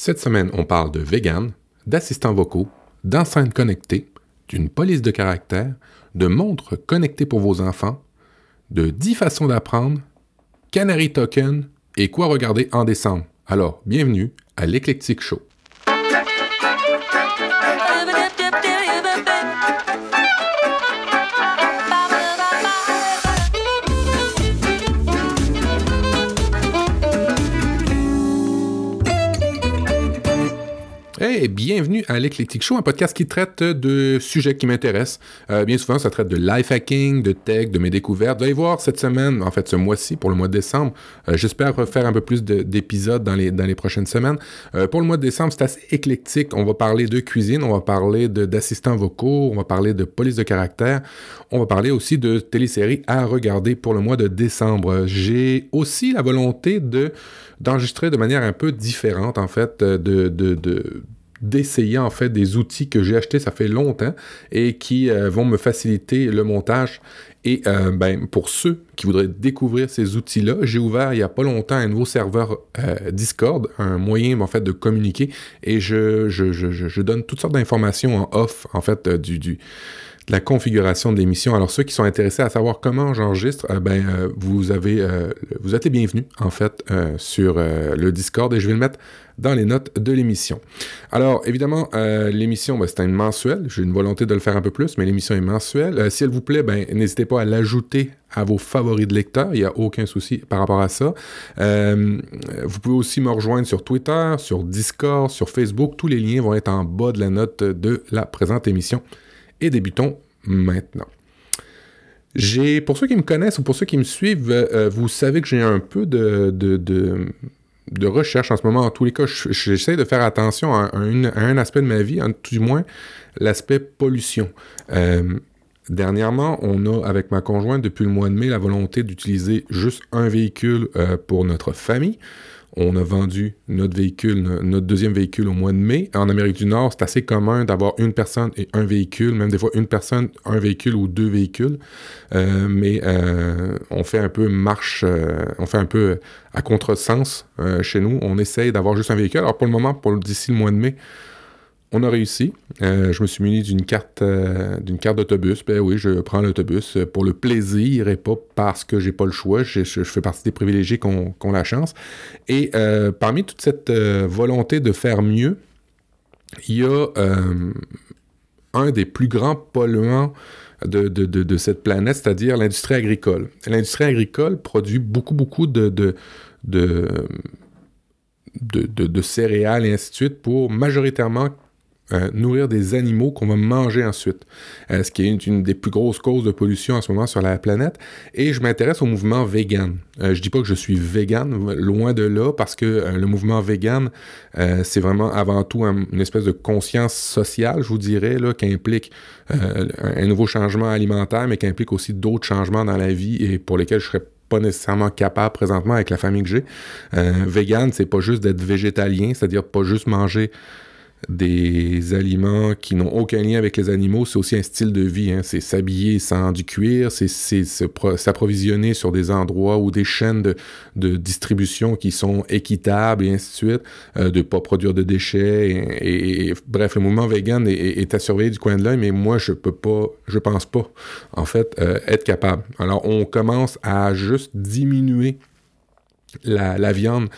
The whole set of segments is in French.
Cette semaine, on parle de vegan, d'assistants vocaux, d'enceintes connectées, d'une police de caractère, de montres connectées pour vos enfants, de 10 façons d'apprendre, Canary Token et quoi regarder en décembre. Alors, bienvenue à l'Eclectic Show. Hey, bienvenue à l'Eclectic Show, un podcast qui traite de sujets qui m'intéressent. Euh, bien souvent, ça traite de life hacking, de tech, de mes découvertes. Vous allez voir cette semaine, en fait ce mois-ci, pour le mois de décembre, euh, j'espère faire un peu plus d'épisodes dans les, dans les prochaines semaines. Euh, pour le mois de décembre, c'est assez éclectique. On va parler de cuisine, on va parler d'assistants vocaux, on va parler de police de caractère, on va parler aussi de téléséries à regarder pour le mois de décembre. J'ai aussi la volonté de d'enregistrer de manière un peu différente, en fait, de, de d'essayer en fait des outils que j'ai achetés ça fait longtemps et qui euh, vont me faciliter le montage. Et euh, ben, pour ceux qui voudraient découvrir ces outils-là, j'ai ouvert il n'y a pas longtemps un nouveau serveur euh, Discord, un moyen en fait de communiquer et je, je, donne toutes sortes d'informations en off en fait du, du la configuration de l'émission. Alors ceux qui sont intéressés à savoir comment j'enregistre, ben vous avez vous êtes bienvenus en fait sur le Discord et je vais le mettre dans les notes de l'émission. Alors, évidemment, euh, l'émission, ben, c'est une mensuelle. J'ai une volonté de le faire un peu plus, mais l'émission est mensuelle. Euh, si elle vous plaît, ben, n'hésitez pas à l'ajouter à vos favoris de lecteurs. Il n'y a aucun souci par rapport à ça. Euh, vous pouvez aussi me rejoindre sur Twitter, sur Discord, sur Facebook. Tous les liens vont être en bas de la note de la présente émission. Et débutons maintenant. J'ai, pour ceux qui me connaissent ou pour ceux qui me suivent, vous savez que j'ai un peu de, de, recherche en ce moment. En tous les cas, j'essaie de faire attention à un, aspect de ma vie, tout du moins l'aspect pollution. Euh, dernièrement, on a, avec ma conjointe, depuis le mois de mai, la volonté d'utiliser juste un véhicule euh, pour notre famille. On a vendu notre véhicule, notre deuxième véhicule au mois de mai. En Amérique du Nord, c'est assez commun d'avoir une personne et un véhicule, même des fois une personne, un véhicule ou deux véhicules. Euh, mais euh, on fait un peu marche, euh, on fait un peu à contresens chez nous. On essaye d'avoir juste un véhicule. Alors pour le moment, pour d'ici le mois de mai, on a réussi. Euh, je me suis muni d'une carte euh, d'une carte d'autobus. Ben oui, je prends l'autobus pour le plaisir et pas parce que j'ai pas le choix. Je, fais partie des privilégiés qui ont, la chance. Et euh, parmi toute cette volonté de faire mieux, il y a un des plus grands polluants de, de cette planète, c'est-à-dire l'industrie agricole. L'industrie agricole produit beaucoup, beaucoup de, de, de, céréales et ainsi de suite pour majoritairement euh, nourrir des animaux qu'on va manger ensuite, euh, ce qui est une, des plus grosses causes de pollution en ce moment sur la planète. Et je m'intéresse au mouvement vegan. Euh, je dis pas que je suis vegan, loin de là, parce que le mouvement vegan, c'est vraiment avant tout une espèce de conscience sociale, je vous dirais, là, qui implique un, nouveau changement alimentaire, mais qui implique aussi d'autres changements dans la vie et pour lesquels je serais pas nécessairement capable présentement avec la famille que j'ai. vegan, c'est pas juste d'être végétalien, c'est-à-dire pas juste manger des aliments qui n'ont aucun lien avec les animaux, c'est aussi un style de vie. Hein. C'est s'habiller sans du cuir, c'est s'approvisionner sur des endroits ou des chaînes de, distribution qui sont équitables et ainsi de suite, euh, de pas produire de déchets. Et, bref, le mouvement vegan est, à surveiller du coin de l'œil, mais moi, je peux pas, je pense pas, en fait, euh, être capable. Alors, on commence à juste diminuer la, viande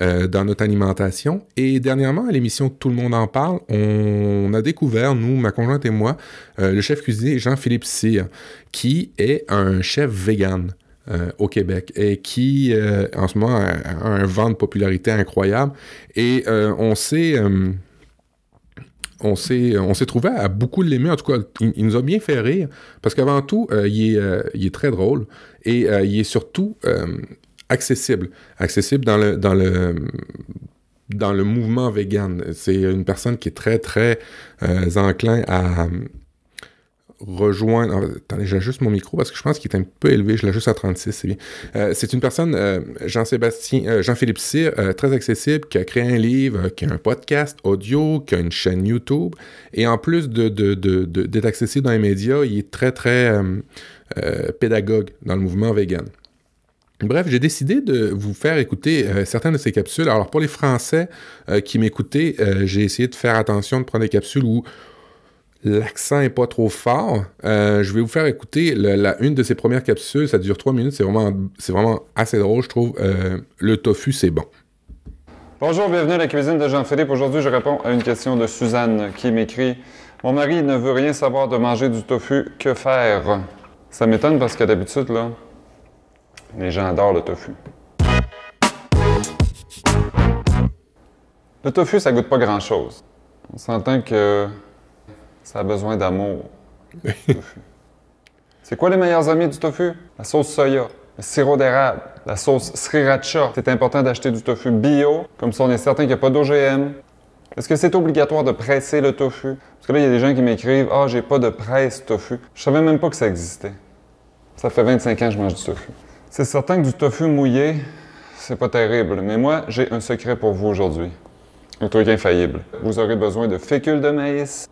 euh, dans notre alimentation. Et dernièrement, à l'émission Tout le monde en parle, on a découvert, nous, ma conjointe et moi, euh, le chef cuisinier Jean-Philippe Cyr, qui est un chef vegan. Euh, au Québec et qui, en ce moment, a, un vent de popularité incroyable. Et on s'est on s'est, on s'est trouvé à beaucoup l'aimer. En tout cas, il, nous a bien fait rire parce qu'avant tout, il, est, il, est, très drôle et il est surtout accessible. Accessible dans le, mouvement vegan. C'est une personne qui est très, très euh, enclin à rejoindre... Attendez, j'ajuste mon micro parce que je pense qu'il est un peu élevé. Je l'ajuste à 36, c'est bien. Euh, c'est une personne, euh, Jean-Sébastien, Jean-Philippe Cyr, très accessible, qui a créé un livre, qui a un podcast audio, qui a une chaîne YouTube. Et en plus d'être accessible dans les médias, il est très, très pédagogue dans le mouvement vegan. Bref, j'ai décidé de vous faire écouter certaines de ces capsules. Alors pour les Français qui m'écoutaient, j'ai essayé de faire attention de prendre des capsules où l'accent est pas trop fort. Euh, je vais vous faire écouter une de ces premières capsules. Ça dure trois minutes. C'est vraiment, c'est vraiment assez drôle, je trouve. Euh, le tofu, c'est bon. Bonjour, bienvenue à la cuisine de Jean-Philippe. Aujourd'hui, je réponds à une question de Suzanne qui m'écrit Mon mari ne veut rien savoir de manger du tofu. Que faire Ça m'étonne parce que d'habitude, là, les gens adorent le tofu. Le tofu, ça goûte pas grand-chose. On s'entend que ça a besoin d'amour. C'est quoi les meilleurs amis du tofu? La sauce soya, le sirop d'érable, la sauce sriracha. C'est important d'acheter du tofu bio, comme ça on est certain qu'il n'y a pas d'OGM. Est-ce que c'est obligatoire de presser le tofu? Parce que là, il y a des gens qui m'écrivent Ah, j'ai pas de presse tofu. Je savais même pas que ça existait. Ça fait 25 ans que je mange du tofu. C'est certain que du tofu mouillé, c'est pas terrible, mais moi, j'ai un secret pour vous aujourd'hui. Un truc infaillible. Vous aurez besoin de fécule de maïs,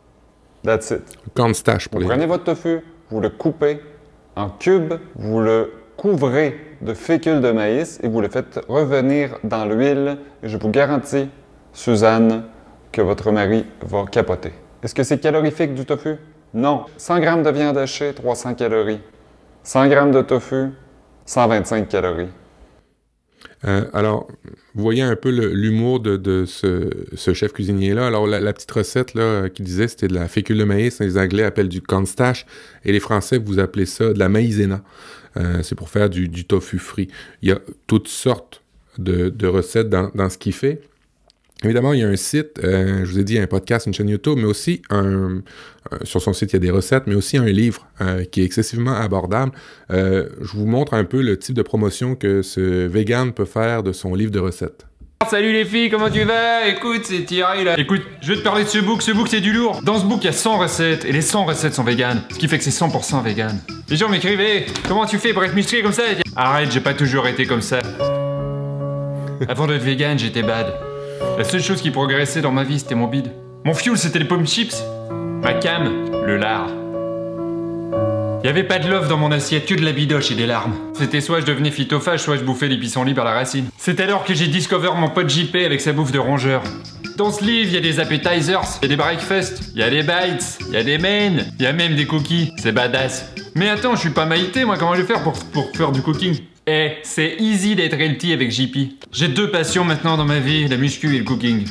That's it. pour vous prenez votre tofu, vous le coupez en cubes, vous le couvrez de fécule de maïs et vous le faites revenir dans l'huile. Et je vous garantis, Suzanne, que votre mari va capoter. Est-ce que c'est calorifique du tofu? Non. 100 g de viande hachée, 300 calories. 100 g de tofu, 125 calories. Euh, alors, vous voyez un peu l'humour de, ce, chef cuisinier-là. Alors, la, petite recette là, qu'il disait, c'était de la fécule de maïs. Les Anglais appellent du cornstarch et les Français, vous appelez ça de la maïzena. Euh, c'est pour faire du, tofu frit. Il y a toutes sortes de, recettes dans, dans ce qu'il fait. Évidemment, il y a un site, euh, je vous ai dit, un podcast, une chaîne YouTube, mais aussi un, sur son site, il y a des recettes, mais aussi un livre euh, qui est excessivement abordable. Euh, je vous montre un peu le type de promotion que ce vegan peut faire de son livre de recettes. Salut les filles, comment tu vas? Écoute, c'est Thierry là. Écoute, je vais te parler de ce book. Ce book, c'est du lourd. Dans ce book, il y a 100 recettes et les 100 recettes sont véganes. Ce qui fait que c'est 100% vegan. Les gens m'écrivent, comment tu fais pour être musclé comme ça? Arrête, j'ai pas toujours été comme ça. Avant d'être vegan, j'étais bad. La seule chose qui progressait dans ma vie, c'était mon bide. Mon fuel, c'était les pommes chips. Ma cam, le lard. Y avait pas de love dans mon assiette, que de la bidoche et des larmes. C'était soit je devenais phytophage, soit je bouffais les pissenlits par la racine. C'est alors que j'ai discover mon pote JP avec sa bouffe de rongeur. Dans ce livre, il y a des appetizers, il y a des breakfasts, il y a des bites, il y a des mains, il y a même des cookies. C'est badass. Mais attends, je suis pas maïté, moi, comment je vais faire pour faire du cooking? Eh, c'est easy d'être healthy avec JP. J'ai deux passions maintenant dans ma vie, la muscu et le cooking.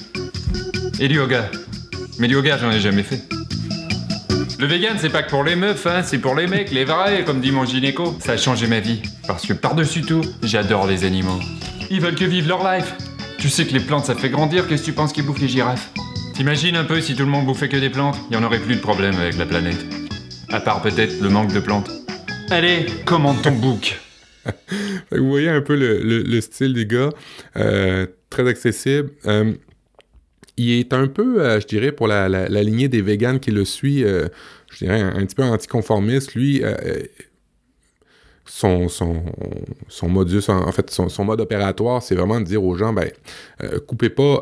Et le yoga. Mais le yoga, j'en ai jamais fait. Le vegan, c'est pas que pour les meufs, hein, c'est pour les mecs, les vrais, comme dit mon gynéco. Ça a changé ma vie. Parce que par-dessus tout, j'adore les animaux. Ils veulent que vivre leur life. Tu sais que les plantes, ça fait grandir, qu'est-ce que tu penses qu'ils bouffent les girafes? T'imagines un peu si tout le monde bouffait que des plantes, il y en aurait plus de problème avec la planète. À part peut-être le manque de plantes. Allez, commande ton book Vous voyez un peu le, style des gars, euh, très accessible. Euh, il est un peu, euh, je dirais, pour la, lignée des véganes qui le suit, je dirais, un, petit peu anticonformiste. Lui, son, modus, en, fait, son, mode opératoire, c'est vraiment de dire aux gens, ben, coupez pas,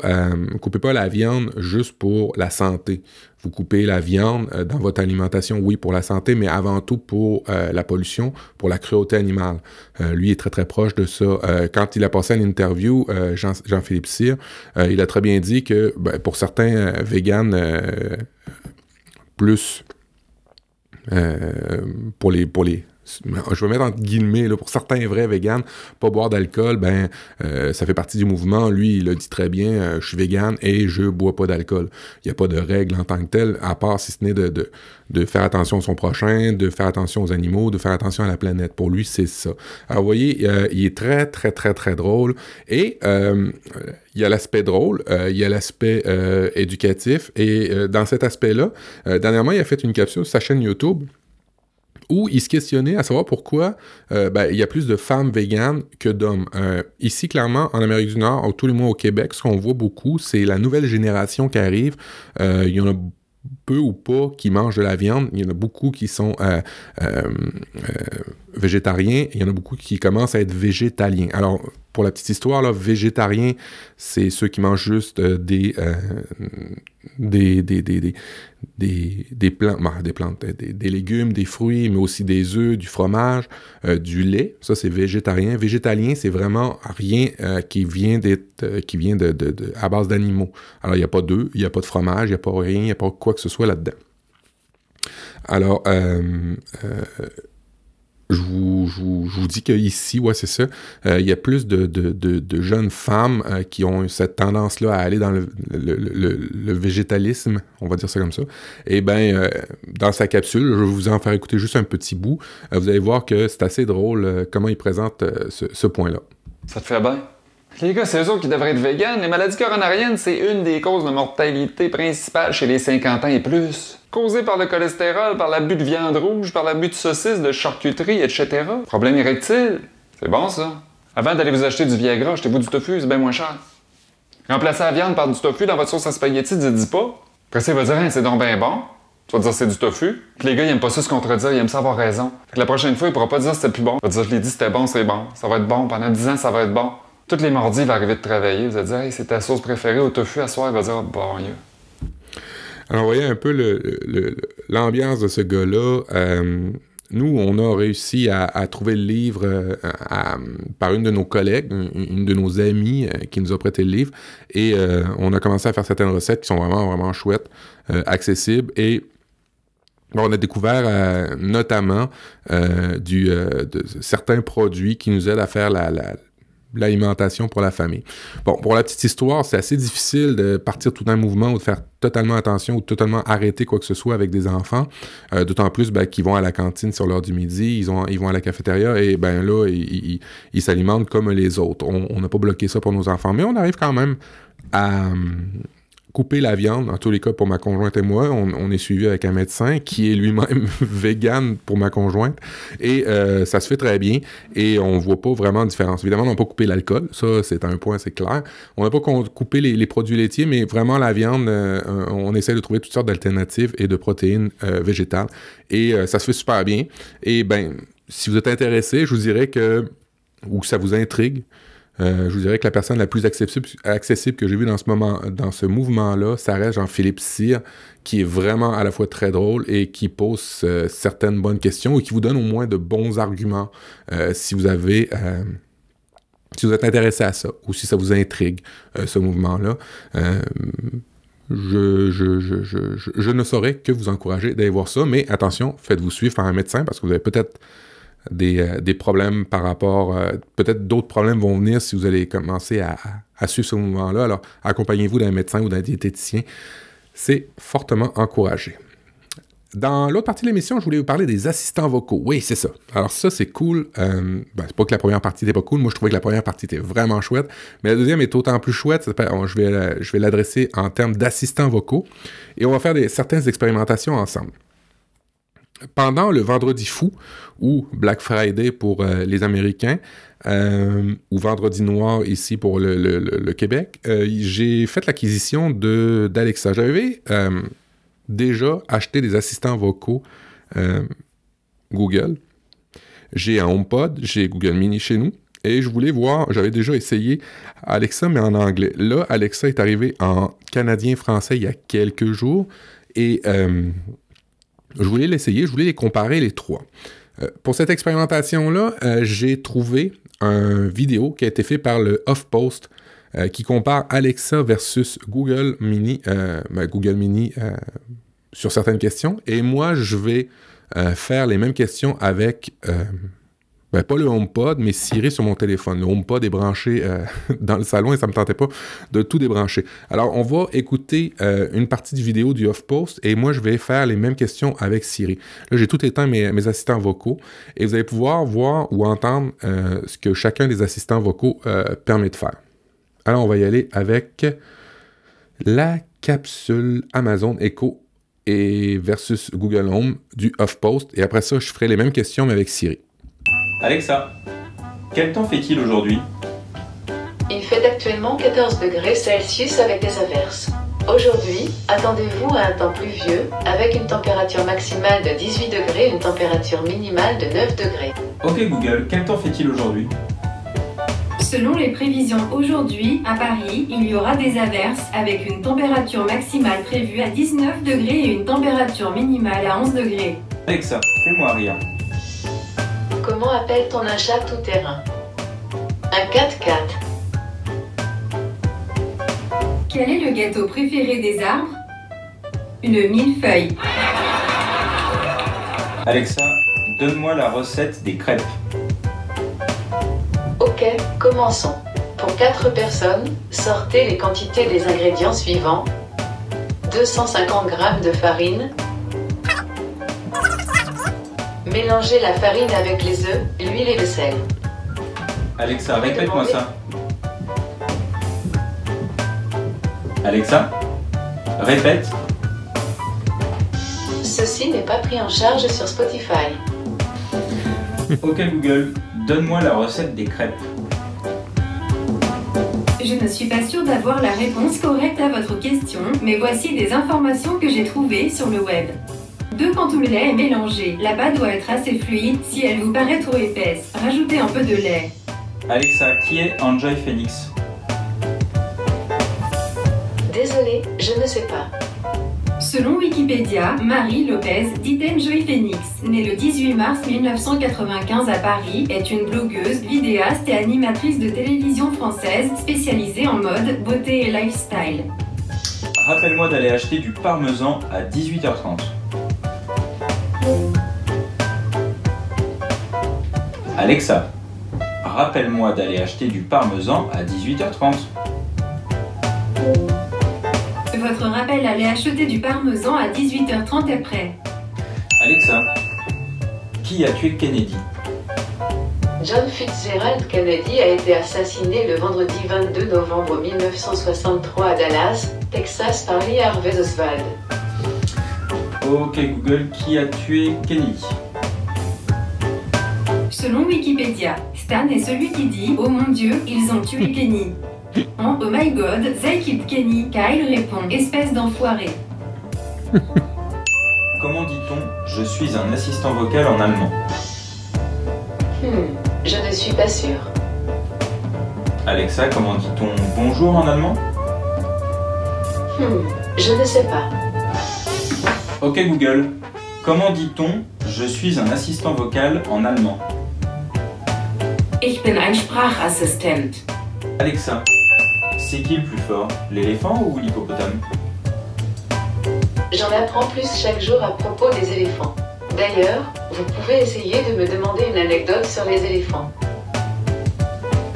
coupez pas la viande juste pour la santé vous coupez la viande euh, dans votre alimentation, oui, pour la santé, mais avant tout pour euh, la pollution, pour la cruauté animale. Euh, lui est très, très proche de ça. quand il a passé une interview, Jean, Jean-Philippe Cyr, il a très bien dit que ben, pour certains véganes plus pour les pour les je vais mettre entre guillemets, là, pour certains vrais véganes, pas boire d'alcool, ben, euh, ça fait partie du mouvement. Lui, il a dit très bien, euh, je suis végane et je bois pas d'alcool. Il n'y a pas de règle en tant que telle, à part si ce n'est de, faire attention à son prochain, de faire attention aux animaux, de faire attention à la planète. Pour lui, c'est ça. Alors, vous voyez, euh, il est très, très, très, très drôle. Et il y a l'aspect drôle, il y a l'aspect éducatif. Et dans cet aspect-là, dernièrement, il a fait une capsule sur sa chaîne YouTube où il se questionnait à savoir pourquoi euh, ben, il y a plus de femmes véganes que d'hommes. Euh, ici, clairement, en Amérique du Nord, tous les mois au Québec, ce qu'on voit beaucoup, c'est la nouvelle génération qui arrive. Euh, il y en a peu ou pas qui mangent de la viande. Il y en a beaucoup qui sont végétariens. Il y en a beaucoup qui commencent à être végétaliens. Alors, pour la petite histoire, là, végétarien, c'est ceux qui mangent juste des, des, des, des, des, des, plantes, bah, des, plantes des, des, légumes, des fruits, mais aussi des œufs, du fromage, euh, du lait. Ça, c'est végétarien. Végétalien, c'est vraiment rien qui vient d'être, qui vient de, de, de à base d'animaux. Alors, il n'y a pas d'œufs, il n'y a pas de fromage, il n'y a pas rien, il n'y a pas quoi que ce soit là-dedans. Alors, euh, euh, je vous, je, vous, je vous, dis qu'ici, ouais, c'est ça, euh, il y a plus de, de, de, de jeunes femmes euh, qui ont cette tendance-là à aller dans le, le, le, végétalisme, on va dire ça comme ça. Et bien, euh, dans sa capsule, je vais vous en faire écouter juste un petit bout. Vous allez voir que c'est assez drôle comment il présente ce, ce point-là. Ça te fait bien? Les gars, c'est eux autres qui devraient être véganes. Les maladies coronariennes, c'est une des causes de mortalité principale chez les 50 ans et plus. Causée par le cholestérol, par l'abus de viande rouge, par l'abus de saucisses, de charcuterie, etc. Problème érectile. C'est bon, ça. Avant d'aller vous acheter du Viagra, achetez-vous du tofu, c'est bien moins cher. Remplacez la viande par du tofu dans votre sauce à spaghetti, dites pas. Après, ça, va dire, hein, c'est donc bien bon. Tu vas dire c'est du tofu. Puis les gars, ils aiment pas ça se contredire, ils aiment ça avoir raison. Fait que la prochaine fois, il pourra pas dire c'était plus bon. Il va dire, je l'ai dit, c'était bon, c'est bon. Ça va être bon. Pendant 10 ans, ça va être bon. Tous les mardis, il va arriver de travailler. Vous allez dire, hey, c'est ta sauce préférée au tofu à soir. Il va dire, bon, yeah. Alors, voyez un peu l'ambiance de ce gars-là. Euh, nous, on a réussi à, trouver le livre euh, par une de nos collègues, une, de nos amies euh, qui nous a prêté le livre, et on a commencé à faire certaines recettes qui sont vraiment, vraiment chouettes, accessibles, et on a découvert notamment certains produits qui nous aident à faire la l'alimentation pour la famille. Bon, pour la petite histoire, c'est assez difficile de partir tout un mouvement ou de faire totalement attention ou totalement arrêter quoi que ce soit avec des enfants, euh, d'autant plus ben, qu'ils vont à la cantine sur l'heure du midi, ils, ils vont à la cafétéria et ben là, ils s'alimentent comme les autres. On n'a pas bloqué ça pour nos enfants, mais on arrive quand même à couper la viande, en tous les cas pour ma conjointe et moi. On, est suivi avec un médecin qui est lui-même vegan pour ma conjointe. Et euh, ça se fait très bien. Et on voit pas vraiment de différence. Évidemment, on n'a pas coupé l'alcool. Ça, c'est un point, c'est clair. On n'a pas coupé les, produits laitiers, mais vraiment la viande, euh, on essaie de trouver toutes sortes d'alternatives et de protéines euh, végétales. Et ça se fait super bien. Et ben, si vous êtes intéressé, je vous dirais que, ou ça vous intrigue, euh, je vous dirais que la personne la plus accessible, que j'ai vue dans ce moment, dans ce mouvement-là, ça reste Jean-Philippe Cyr, qui est vraiment à la fois très drôle et qui pose euh, certaines bonnes questions et qui vous donne au moins de bons arguments euh, si vous avez êtes intéressé à ça ou si ça vous intrigue ce mouvement-là. Je, je, je, je ne saurais que vous encourager d'aller voir ça, mais attention, faites-vous suivre par un médecin parce que vous avez peut-être des, euh, des, problèmes par rapport... Euh, peut-être d'autres problèmes vont venir si vous allez commencer à, à suivre ce mouvement-là. Alors, accompagnez-vous d'un médecin ou d'un diététicien. C'est fortement encouragé. Dans l'autre partie de l'émission, je voulais vous parler des assistants vocaux. Oui, c'est ça. Alors ça, c'est cool. Euh, ben, c'est pas que la première partie n'était pas cool. Moi, je trouvais que la première partie était vraiment chouette. Mais la deuxième est autant plus chouette. Je vais, je vais l'adresser en termes d'assistants vocaux. Et on va faire des, certaines expérimentations ensemble pendant le Vendredi fou, ou Black Friday pour euh, les Américains, euh, ou Vendredi noir ici pour le, Québec, euh, j'ai fait l'acquisition d'Alexa. J'avais déjà acheté des assistants vocaux Google. J'ai un HomePod, j'ai Google Mini chez nous. Et je voulais voir, j'avais déjà essayé Alexa, mais en anglais. Là, Alexa est arrivé en canadien-français il y a quelques jours. Et je voulais l'essayer, je voulais les comparer les trois. Euh, pour cette expérimentation-là, euh, j'ai trouvé un vidéo qui a été fait par le HuffPost euh, qui compare Alexa versus Google Mini, ben Google Mini sur certaines questions. Et moi, je vais faire les mêmes questions avec pas le HomePod, mais Siri sur mon téléphone. Le HomePod est branché euh, dans le salon et ça me tentait pas de tout débrancher. Alors, on va écouter euh, une partie du vidéo du HuffPost et moi, je vais faire les mêmes questions avec Siri. Là, j'ai tout éteint mes, mes, assistants vocaux et vous allez pouvoir voir ou entendre euh, ce que chacun des assistants vocaux permet de faire. Alors, on va y aller avec la capsule Amazon Echo et versus Google Home du HuffPost. Et après ça, je ferai les mêmes questions mais avec Siri. Alexa, quel temps fait-il aujourd'hui? Il fait actuellement 14 degrés Celsius avec des averses. Aujourd'hui, attendez-vous à un temps pluvieux avec une température maximale de 18 degrés et une température minimale de 9 degrés. Ok Google, quel temps fait-il aujourd'hui? Selon les prévisions aujourd'hui, à Paris, il y aura des averses avec une température maximale prévue à 19 degrés et une température minimale à 11 degrés. Alexa, fais-moi rire. Comment appelle-t-on un chat tout-terrain Un 4x4. Quel est le gâteau préféré des arbres? Une millefeuille. Alexa, donne-moi la recette des crêpes. Ok, commençons. Pour 4 personnes, sortez les quantités des ingrédients suivants. 250 g de farine. Mélangez la farine avec les œufs, l'huile et le sel. Alexa, répète-moi ça. Alexa, répète. Ceci n'est pas pris en charge sur Spotify. Ok Google, donne-moi la recette des crêpes. Je ne suis pas sûre d'avoir la réponse correcte à votre question, mais voici des informations que j'ai trouvées sur le web. Deux quand tout le lait est mélangé, la pâte doit être assez fluide. Si elle vous paraît trop épaisse, rajoutez un peu de lait. Alexa, qui est Enjoy Phoenix? Désolé, je ne sais pas. Selon Wikipédia, Marie Lopez, dite Enjoy Phoenix, née le 18 mars 1995 à Paris, est une blogueuse, vidéaste et animatrice de télévision française spécialisée en mode, beauté et lifestyle. Rappelle-moi d'aller acheter du parmesan à 18h30. Alexa, rappelle-moi d'aller acheter du parmesan à 18h30. Votre rappel aller acheter du parmesan à 18h30 est prêt. Alexa, qui a tué Kennedy? John Fitzgerald Kennedy a été assassiné le vendredi 22 novembre 1963 à Dallas, Texas par Lee Harvey Oswald. Ok Google, qui a tué Kennedy? Selon Wikipédia, Stan est celui qui dit Oh mon dieu, ils ont tué Kenny. En Oh my god, they killed Kenny, Kyle répond Espèce d'enfoiré. Comment dit-on Je suis un assistant vocal en allemand Hmm, je ne suis pas sûre. Alexa, comment dit-on bonjour en allemand? Hmm, je ne sais pas. Ok Google, comment dit-on Je suis un assistant vocal en allemand Ich bin ein Sprachassistent. Alexa, c'est qui le plus fort L'éléphant ou l'hippopotame? J'en apprends plus chaque jour à propos des éléphants. D'ailleurs, vous pouvez essayer de me demander une anecdote sur les éléphants.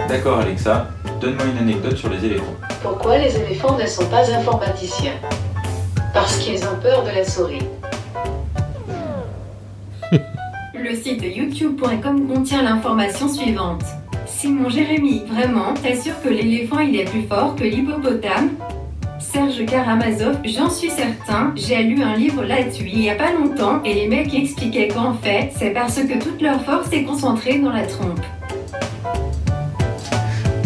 D'accord Alexa, donne-moi une anecdote sur les éléphants. Pourquoi les éléphants ne sont pas informaticiens? Parce qu'ils ont peur de la souris. Le site youtube.com contient l'information suivante. Simon Jérémy, vraiment, t'assures que l'éléphant il est plus fort que l'hippopotame? Serge Karamazov, j'en suis certain, j'ai lu un livre là-dessus il y a pas longtemps et les mecs expliquaient qu'en fait, c'est parce que toute leur force est concentrée dans la trompe.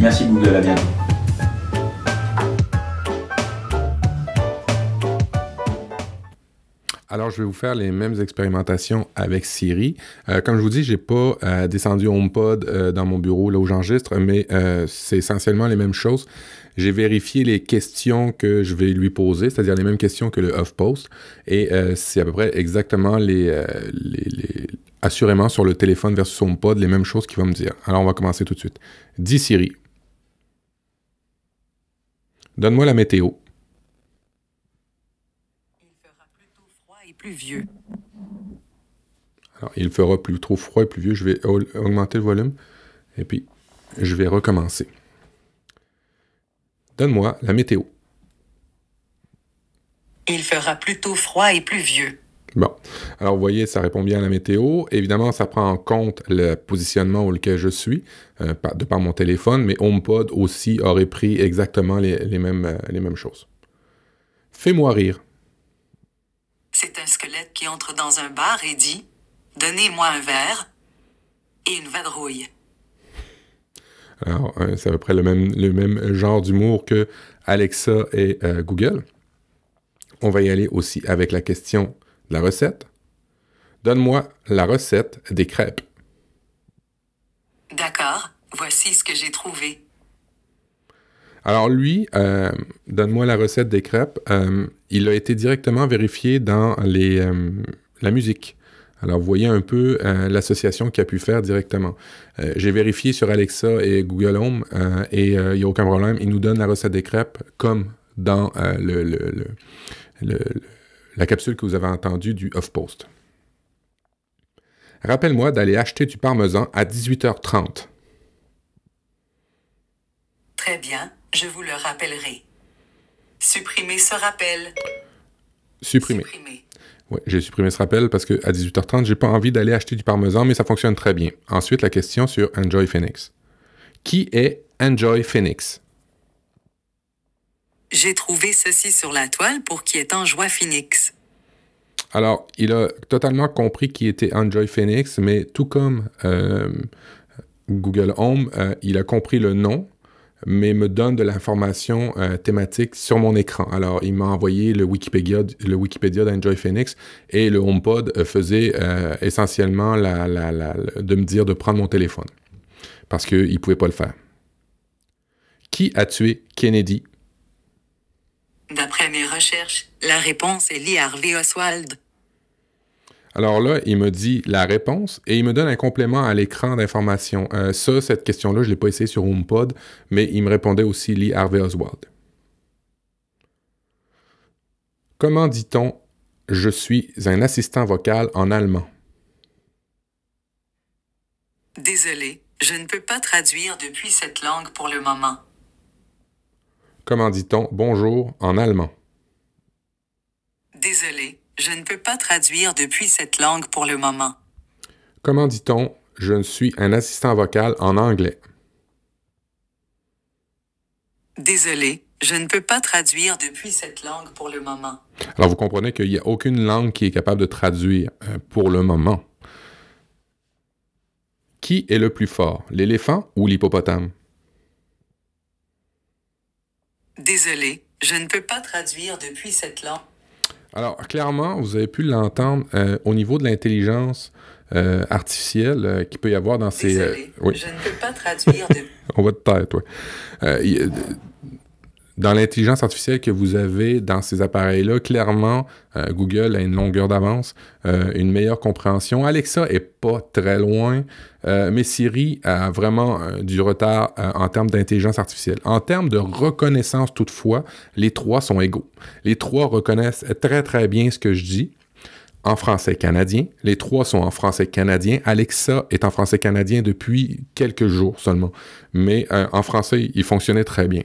Merci Google, à bientôt. Alors, je vais vous faire les mêmes expérimentations avec Siri. Euh, comme je vous dis, j'ai pas euh, descendu HomePod euh, dans mon bureau là où j'enregistre, mais c'est essentiellement les mêmes choses. J'ai vérifié les questions que je vais lui poser, c'est-à-dire les mêmes questions que le HuffPost, et c'est à peu près exactement les- assurément sur le téléphone versus HomePod les mêmes choses qu'il va me dire. Alors, on va commencer tout de suite. Dis Siri. Donne-moi la météo. Il fera plutôt froid et pluvieux. Alors, il fera plus trop froid et pluvieux. Je vais au- augmenter le volume. Et puis, je vais recommencer. Donne-moi la météo. Il fera plutôt froid et pluvieux. Bon. Alors, vous voyez, ça répond bien à la météo. Évidemment, ça prend en compte le positionnement auquel je suis, euh, par- de par mon téléphone, mais HomePod aussi aurait pris exactement les, les mêmes, euh, les mêmes choses. Fais-moi rire. C'est un squelette qui entre dans un bar et dit Donnez-moi un verre et une vadrouille. Alors, euh, c'est à peu près le même, le même genre d'humour que Alexa et euh, Google. On va y aller aussi avec la question de la recette. Donne-moi la recette des crêpes. D'accord, voici ce que j'ai trouvé. Alors lui, euh, donne-moi la recette des crêpes. Euh, il a été directement vérifié dans les, euh, la musique. Alors vous voyez un peu l'association qu'il a pu faire directement. J'ai vérifié sur Alexa et Google Home et il n'y a aucun problème. Il nous donne la recette des crêpes comme dans le, la capsule que vous avez entendue du Off-Post. Rappelle-moi d'aller acheter du parmesan à 18h30. Très bien, je vous le rappellerai. Supprimez ce rappel. Supprimer. Oui, j'ai supprimé ce rappel parce que à 18h30, j'ai pas envie d'aller acheter du parmesan, mais ça fonctionne très bien. Ensuite, la question sur Enjoy Phoenix. Qui est Enjoy Phoenix? J'ai trouvé ceci sur la toile pour qui est en joie Phoenix. Alors, il a totalement compris qui était Enjoy Phoenix, mais tout comme euh, Google Home, euh, il a compris le nom, mais me donne de l'information euh, thématique sur mon écran. Alors, il m'a envoyé le Wikipédia, le Phoenix et le HomePod euh, faisait euh, essentiellement de me dire de prendre mon téléphone parce qu'il ne pouvait pas le faire. Qui a tué Kennedy? D'après mes recherches, la réponse est Lee Harvey Oswald. Alors là, il me dit la réponse et il me donne un complément à l'écran d'information. Euh, ça, cette question-là, je ne l'ai pas essayé sur HomePod, mais il me répondait aussi Lee Harvey Oswald. Comment dit-on je suis un assistant vocal en allemand? Désolé, je ne peux pas traduire depuis cette langue pour le moment. Comment dit-on bonjour en allemand? Désolé, je ne peux pas traduire depuis cette langue pour le moment. Comment dit-on je suis un assistant vocal en anglais? Désolé, je ne peux pas traduire depuis cette langue pour le moment. Alors vous comprenez qu'il n'y a aucune langue qui est capable de traduire euh, pour le moment. Qui est le plus fort, l'éléphant ou l'hippopotame? Désolé, je ne peux pas traduire depuis cette langue. Alors, clairement, vous avez pu l'entendre euh, au niveau de l'intelligence euh, artificielle euh, qu'il peut y avoir dans ces... euh, oui, je ne peux pas traduire de... on va te taire, toi. Dans l'intelligence artificielle que vous avez dans ces appareils-là, clairement, euh, Google a une longueur d'avance, euh, une meilleure compréhension. Alexa est pas très loin, euh, mais Siri a vraiment du retard en termes d'intelligence artificielle. En termes de reconnaissance, toutefois, les trois sont égaux. Les trois reconnaissent très très bien ce que je dis en français canadien. Les trois sont en français canadien. Alexa est en français canadien depuis quelques jours seulement, mais en français, il fonctionnait très bien.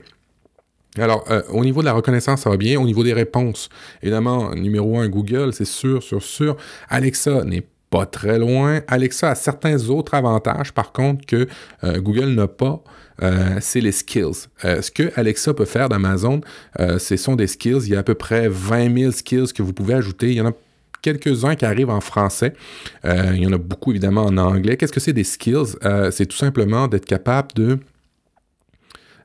Alors, euh, au niveau de la reconnaissance, ça va bien. Au niveau des réponses, évidemment, numéro un, Google, c'est sûr, sûr, sûr. Alexa n'est pas très loin. Alexa a certains autres avantages, par contre, que euh, Google n'a pas. Euh, c'est les skills. Ce que Alexa peut faire d'Amazon, ce sont des skills. Il y a à peu près 20 000 skills que vous pouvez ajouter. Il y en a quelques-uns qui arrivent en français. Il y en a beaucoup, évidemment, en anglais. Qu'est-ce que c'est des skills? C'est tout simplement d'être capable de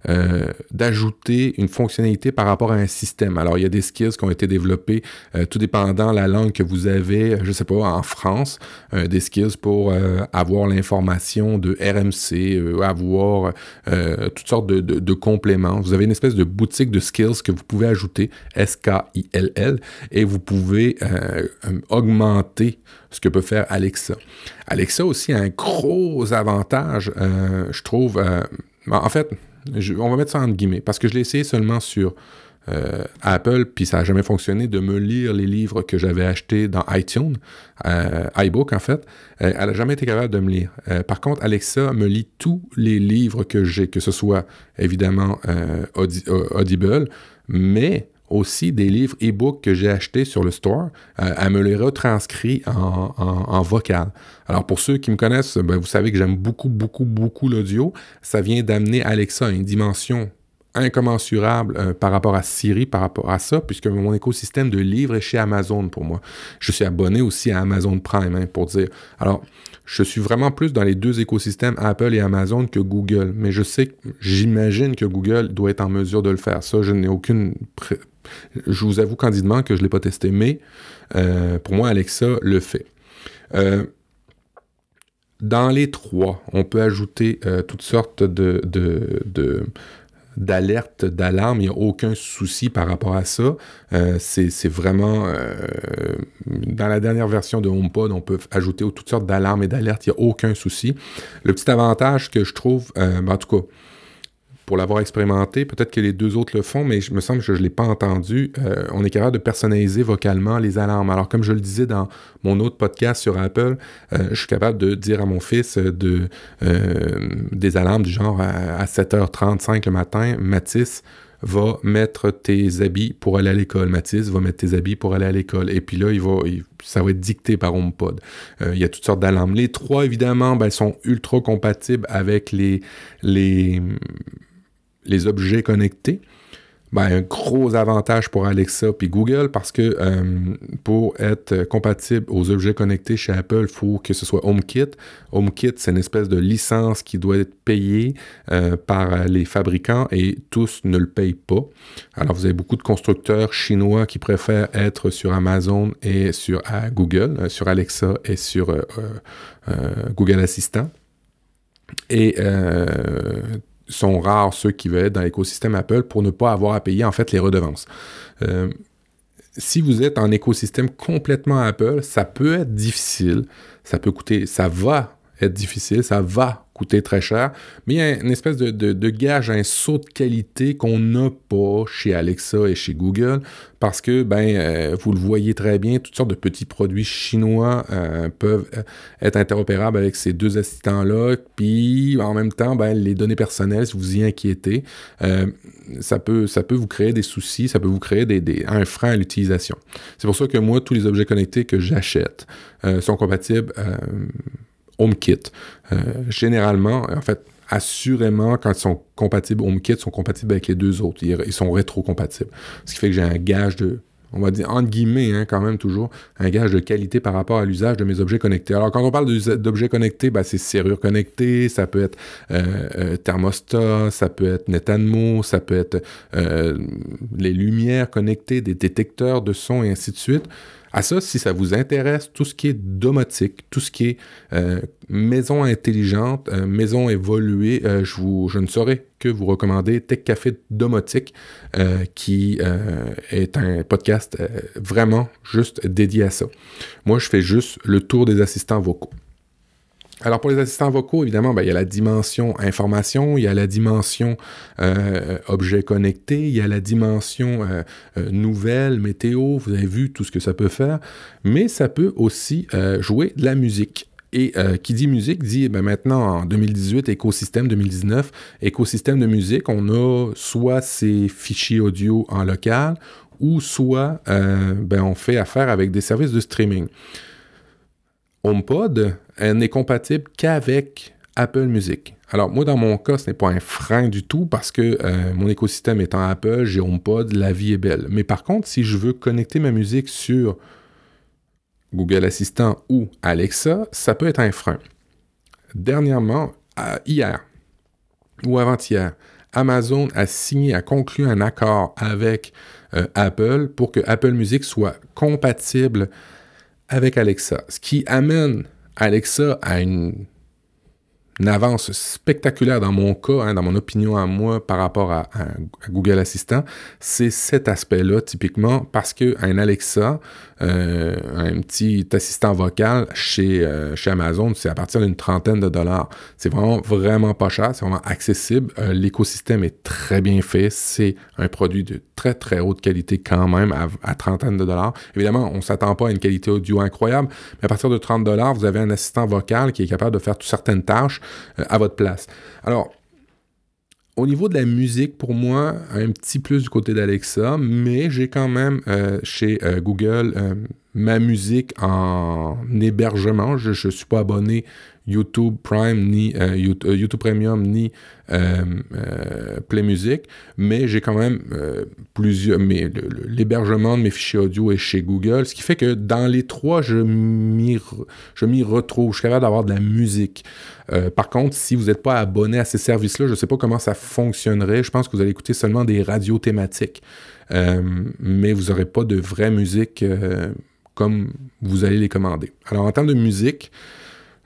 euh, d'ajouter une fonctionnalité par rapport à un système. Alors, il y a des skills qui ont été développés, euh, tout dépendant la langue que vous avez, je sais pas, en France, euh, des skills pour avoir l'information de RMC, avoir toutes sortes de, de- compléments. Vous avez une espèce de boutique de skills que vous pouvez ajouter, S-K-I-L-L, et vous pouvez augmenter ce que peut faire Alexa. Alexa aussi a un gros avantage, je trouve. en fait, je- on va mettre ça entre guillemets, parce que je l'ai essayé seulement sur euh, Apple, puis ça n'a jamais fonctionné, de me lire les livres que j'avais achetés dans iTunes, euh, iBook en fait. Euh, elle n'a jamais été capable de me lire. Euh, par contre, Alexa me lit tous les livres que j'ai, que ce soit évidemment euh, Audi- Audible, mais aussi des livres e-book que j'ai achetés sur le store. Euh, elle me les retranscrit en, vocal. Alors pour ceux qui me connaissent, ben, vous savez que j'aime beaucoup, beaucoup, beaucoup l'audio. Ça vient d'amener Alexa à une dimension incommensurable euh, par rapport à Siri, par rapport à ça, puisque mon écosystème de livres est chez Amazon pour moi. Je suis abonné aussi à Amazon Prime, hein, pour dire. Alors, je suis vraiment plus dans les deux écosystèmes, Apple et Amazon, que Google. Mais je sais, j'imagine que Google doit être en mesure de le faire. Ça, je n'ai aucune... Je vous avoue candidement que je ne l'ai pas testé, mais euh, pour moi, Alexa le fait. Euh, dans les trois, on peut ajouter euh, toutes sortes de, de. Il n'y a aucun souci par rapport à ça. C'est vraiment... Dans la dernière version de HomePod, on peut ajouter toutes sortes d'alarmes et d'alertes. Il n'y a aucun souci. Le petit avantage que je trouve, en tout cas, pour l'avoir expérimenté. Peut-être que les deux autres le font, mais je me semble que je ne l'ai pas entendu. Euh, on est capable de personnaliser vocalement les alarmes. Alors, comme je le disais dans mon autre podcast sur Apple, euh, je suis capable de dire à mon fils euh, des alarmes du genre à, 7h35 le matin, Mathis, va mettre tes habits pour aller à l'école. Mathis va mettre tes habits pour aller à l'école. Et puis là, il va, ça va être dicté par HomePod. il y a toutes sortes d'alarmes. Les trois, évidemment, ben, sont ultra compatibles avec les, les objets connectés, ben, un gros avantage pour Alexa puis Google parce que euh, pour être compatible aux objets connectés chez Apple, il faut que ce soit HomeKit. HomeKit, c'est une espèce de licence qui doit être payée euh, par les fabricants et tous ne le payent pas. Alors, vous avez beaucoup de constructeurs chinois qui préfèrent être sur Amazon et sur Google, euh, sur Alexa et sur Google Assistant. Et sont rares ceux qui veulent être dans l'écosystème Apple pour ne pas avoir à payer en fait les redevances. Euh, si vous êtes en écosystème complètement Apple, ça peut être difficile, ça peut coûter, ça va être difficile, ça va coûter très cher, mais il y a une espèce de, gage, un saut de qualité qu'on n'a pas chez Alexa et chez Google, parce que, ben, euh, vous le voyez très bien, toutes sortes de petits produits chinois euh, peuvent euh, être interopérables avec ces deux assistants-là, puis en même temps, ben, les données personnelles, si vous y inquiétez, ça, peut, ça peut vous créer des soucis, ça peut vous créer des un frein à l'utilisation. C'est pour ça que moi, tous les objets connectés que j'achète sont compatibles HomeKit. Euh, généralement, en fait, assurément, quand ils sont compatibles HomeKit, ils sont compatibles avec les deux autres. Ils, sont rétro-compatibles. Ce qui fait que j'ai un gage de, on va dire entre guillemets, hein, quand même toujours, un gage de qualité par rapport à l'usage de mes objets connectés. Alors, quand on parle d'objets connectés, ben, c'est serrure connectée, ça peut être euh, euh, thermostat, ça peut être Netanmo, ça peut être les lumières connectées, des détecteurs de son et ainsi de suite. À ça, si ça vous intéresse, tout ce qui est domotique, tout ce qui est euh, maison intelligente, euh, maison évoluée, euh, je, je ne saurais que vous recommander Tech Café Domotique, qui est un podcast vraiment juste dédié à ça. Moi, je fais juste le tour des assistants vocaux. Alors pour les assistants vocaux, évidemment, ben, il y a la dimension information, il y a la dimension euh, objet connecté, il y a la dimension euh, euh, nouvelle, météo, vous avez vu tout ce que ça peut faire, mais ça peut aussi jouer de la musique. Et qui dit musique dit ben maintenant en 2018, écosystème 2019, écosystème de musique, on a soit ces fichiers audio en local ou soit ben, on fait affaire avec des services de streaming. HomePod n'est compatible qu'avec Apple Music. Alors moi, dans mon cas, ce n'est pas un frein du tout parce que euh, mon écosystème étant Apple, j'ai HomePod, la vie est belle. Mais par contre, si je veux connecter ma musique sur Google Assistant ou Alexa, ça peut être un frein. Dernièrement, hier ou avant-hier, Amazon a signé, a conclu un accord avec euh, Apple pour que Apple Music soit compatible avec Alexa, ce qui amène Alexa à une avance spectaculaire dans mon cas, hein, dans mon opinion à moi par rapport à, Google Assistant, c'est cet aspect-là typiquement parce que un Alexa, euh, un petit assistant vocal chez, euh, chez Amazon, c'est à partir d'une trentaine de dollars. C'est vraiment vraiment pas cher, c'est vraiment accessible. Euh, l'écosystème est très bien fait, c'est un produit de très très haute qualité quand même à, trentaine de dollars. Évidemment, on s'attend pas à une qualité audio incroyable, mais à partir de 30 dollars, vous avez un assistant vocal qui est capable de faire certaines tâches à votre place. Alors, au niveau de la musique, pour moi, un petit plus du côté d'Alexa, mais j'ai quand même euh, chez euh, Google ma musique en hébergement. Je ne suis pas abonné YouTube Prime, ni YouTube Premium, ni euh, euh, Play Music, mais j'ai quand même euh, plusieurs. L'hébergement de mes fichiers audio est chez Google, ce qui fait que dans les trois, je m'y retrouve. Je suis capable d'avoir de la musique. par contre, si vous n'êtes pas abonné à ces services-là, je ne sais pas comment ça fonctionnerait. Je pense que vous allez écouter seulement des radios thématiques, mais vous n'aurez pas de vraie musique comme vous allez les commander. Alors, en termes de musique,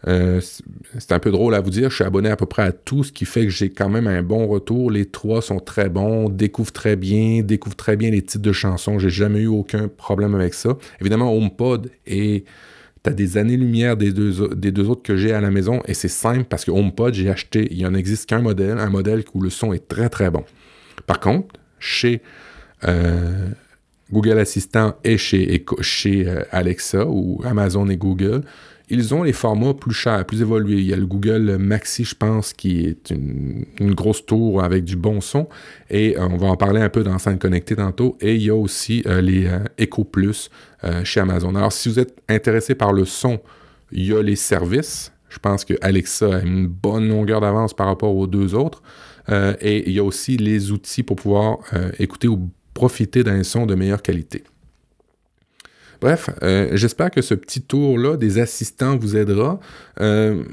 Euh, c'est un peu drôle à vous dire, je suis abonné à peu près à tout, ce qui fait que j'ai quand même un bon retour. Les trois sont très bons, découvrent très bien, découvrent très bien les titres de chansons. J'ai jamais eu aucun problème avec ça. Évidemment, HomePod et T'as des années-lumière des deux, autres que j'ai à la maison et c'est simple parce que HomePod, j'ai acheté, il en existe qu'un modèle, un modèle où le son est très très bon. Par contre, chez euh, Google Assistant et chez, chez euh, Alexa ou Amazon et Google, ils ont les formats plus chers, plus évolués. Il y a le Google Maxi, je pense, qui est une, grosse tour avec du bon son. Et euh, on va en parler un peu dans scène connectée tantôt. Et il y a aussi euh, les euh, Echo Plus chez Amazon. Alors, si vous êtes intéressé par le son, il y a les services. Je pense que Alexa a une bonne longueur d'avance par rapport aux deux autres. et il y a aussi les outils pour pouvoir écouter ou profiter d'un son de meilleure qualité. Bref, euh, j'espère que ce petit tour-là des assistants vous aidera. Euh,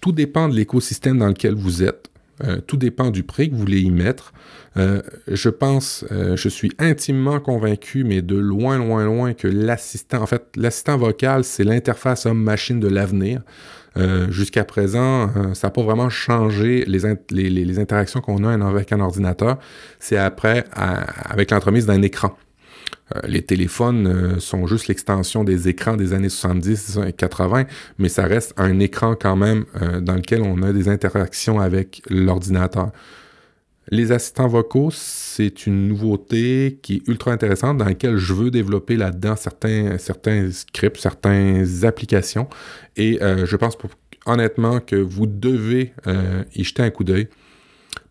tout dépend de l'écosystème dans lequel vous êtes. Euh, tout dépend du prix que vous voulez y mettre. je pense, je suis intimement convaincu, mais de loin, loin, loin, que l'assistant, en fait, l'assistant vocal, c'est l'interface homme-machine de l'avenir. Jusqu'à présent, ça n'a pas vraiment changé les, les interactions qu'on a avec un ordinateur. C'est après, avec l'entremise d'un écran. Euh, les téléphones euh, sont juste l'extension des écrans des années 70 et 80, mais ça reste un écran quand même euh, dans lequel on a des interactions avec l'ordinateur. Les assistants vocaux, c'est une nouveauté qui est ultra intéressante dans laquelle je veux développer là-dedans certains, certains scripts, certaines applications. Et je pense honnêtement que vous devez y jeter un coup d'œil.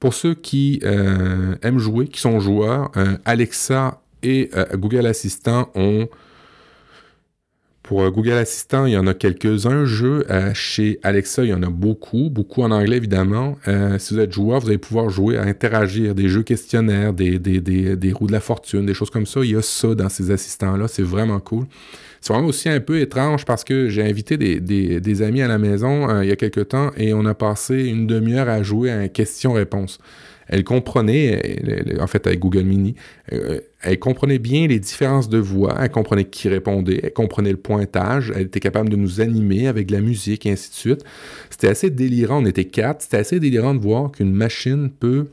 Pour ceux qui aiment jouer, qui sont joueurs, Alexa et euh, Google Assistant ont pour euh, Google Assistant, il y en a quelques-uns jeux. Euh, chez Alexa, il y en a beaucoup, beaucoup en anglais évidemment. si vous êtes joueur, vous allez pouvoir jouer à interagir, des jeux questionnaires, des, des, roues de la fortune, des choses comme ça. Il y a ça dans ces assistants-là, c'est vraiment cool. C'est vraiment aussi un peu étrange parce que j'ai invité des, amis à la maison il y a quelques temps et on a passé une demi-heure à jouer à un question-réponse elle comprenait, en fait avec Google Mini, euh, elle comprenait bien les différences de voix, elle comprenait qui répondait, elle comprenait le pointage, elle était capable de nous animer avec la musique et ainsi de suite. C'était assez délirant, on était quatre, c'était assez délirant de voir qu'une machine peut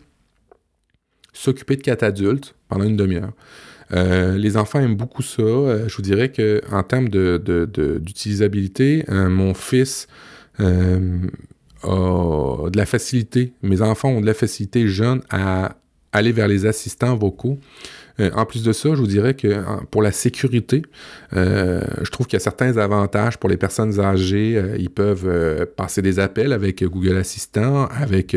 s'occuper de quatre adultes pendant une demi-heure. Euh, les enfants aiment beaucoup ça. Euh, je vous dirais que en termes d'utilisabilité, mon fils de la facilité, mes enfants ont de la facilité jeunes à aller vers les assistants vocaux. Euh, en plus de ça, je vous dirais que pour la sécurité, euh, je trouve qu'il y a certains avantages pour les personnes âgées. Euh, ils peuvent passer des appels avec Google Assistant, avec,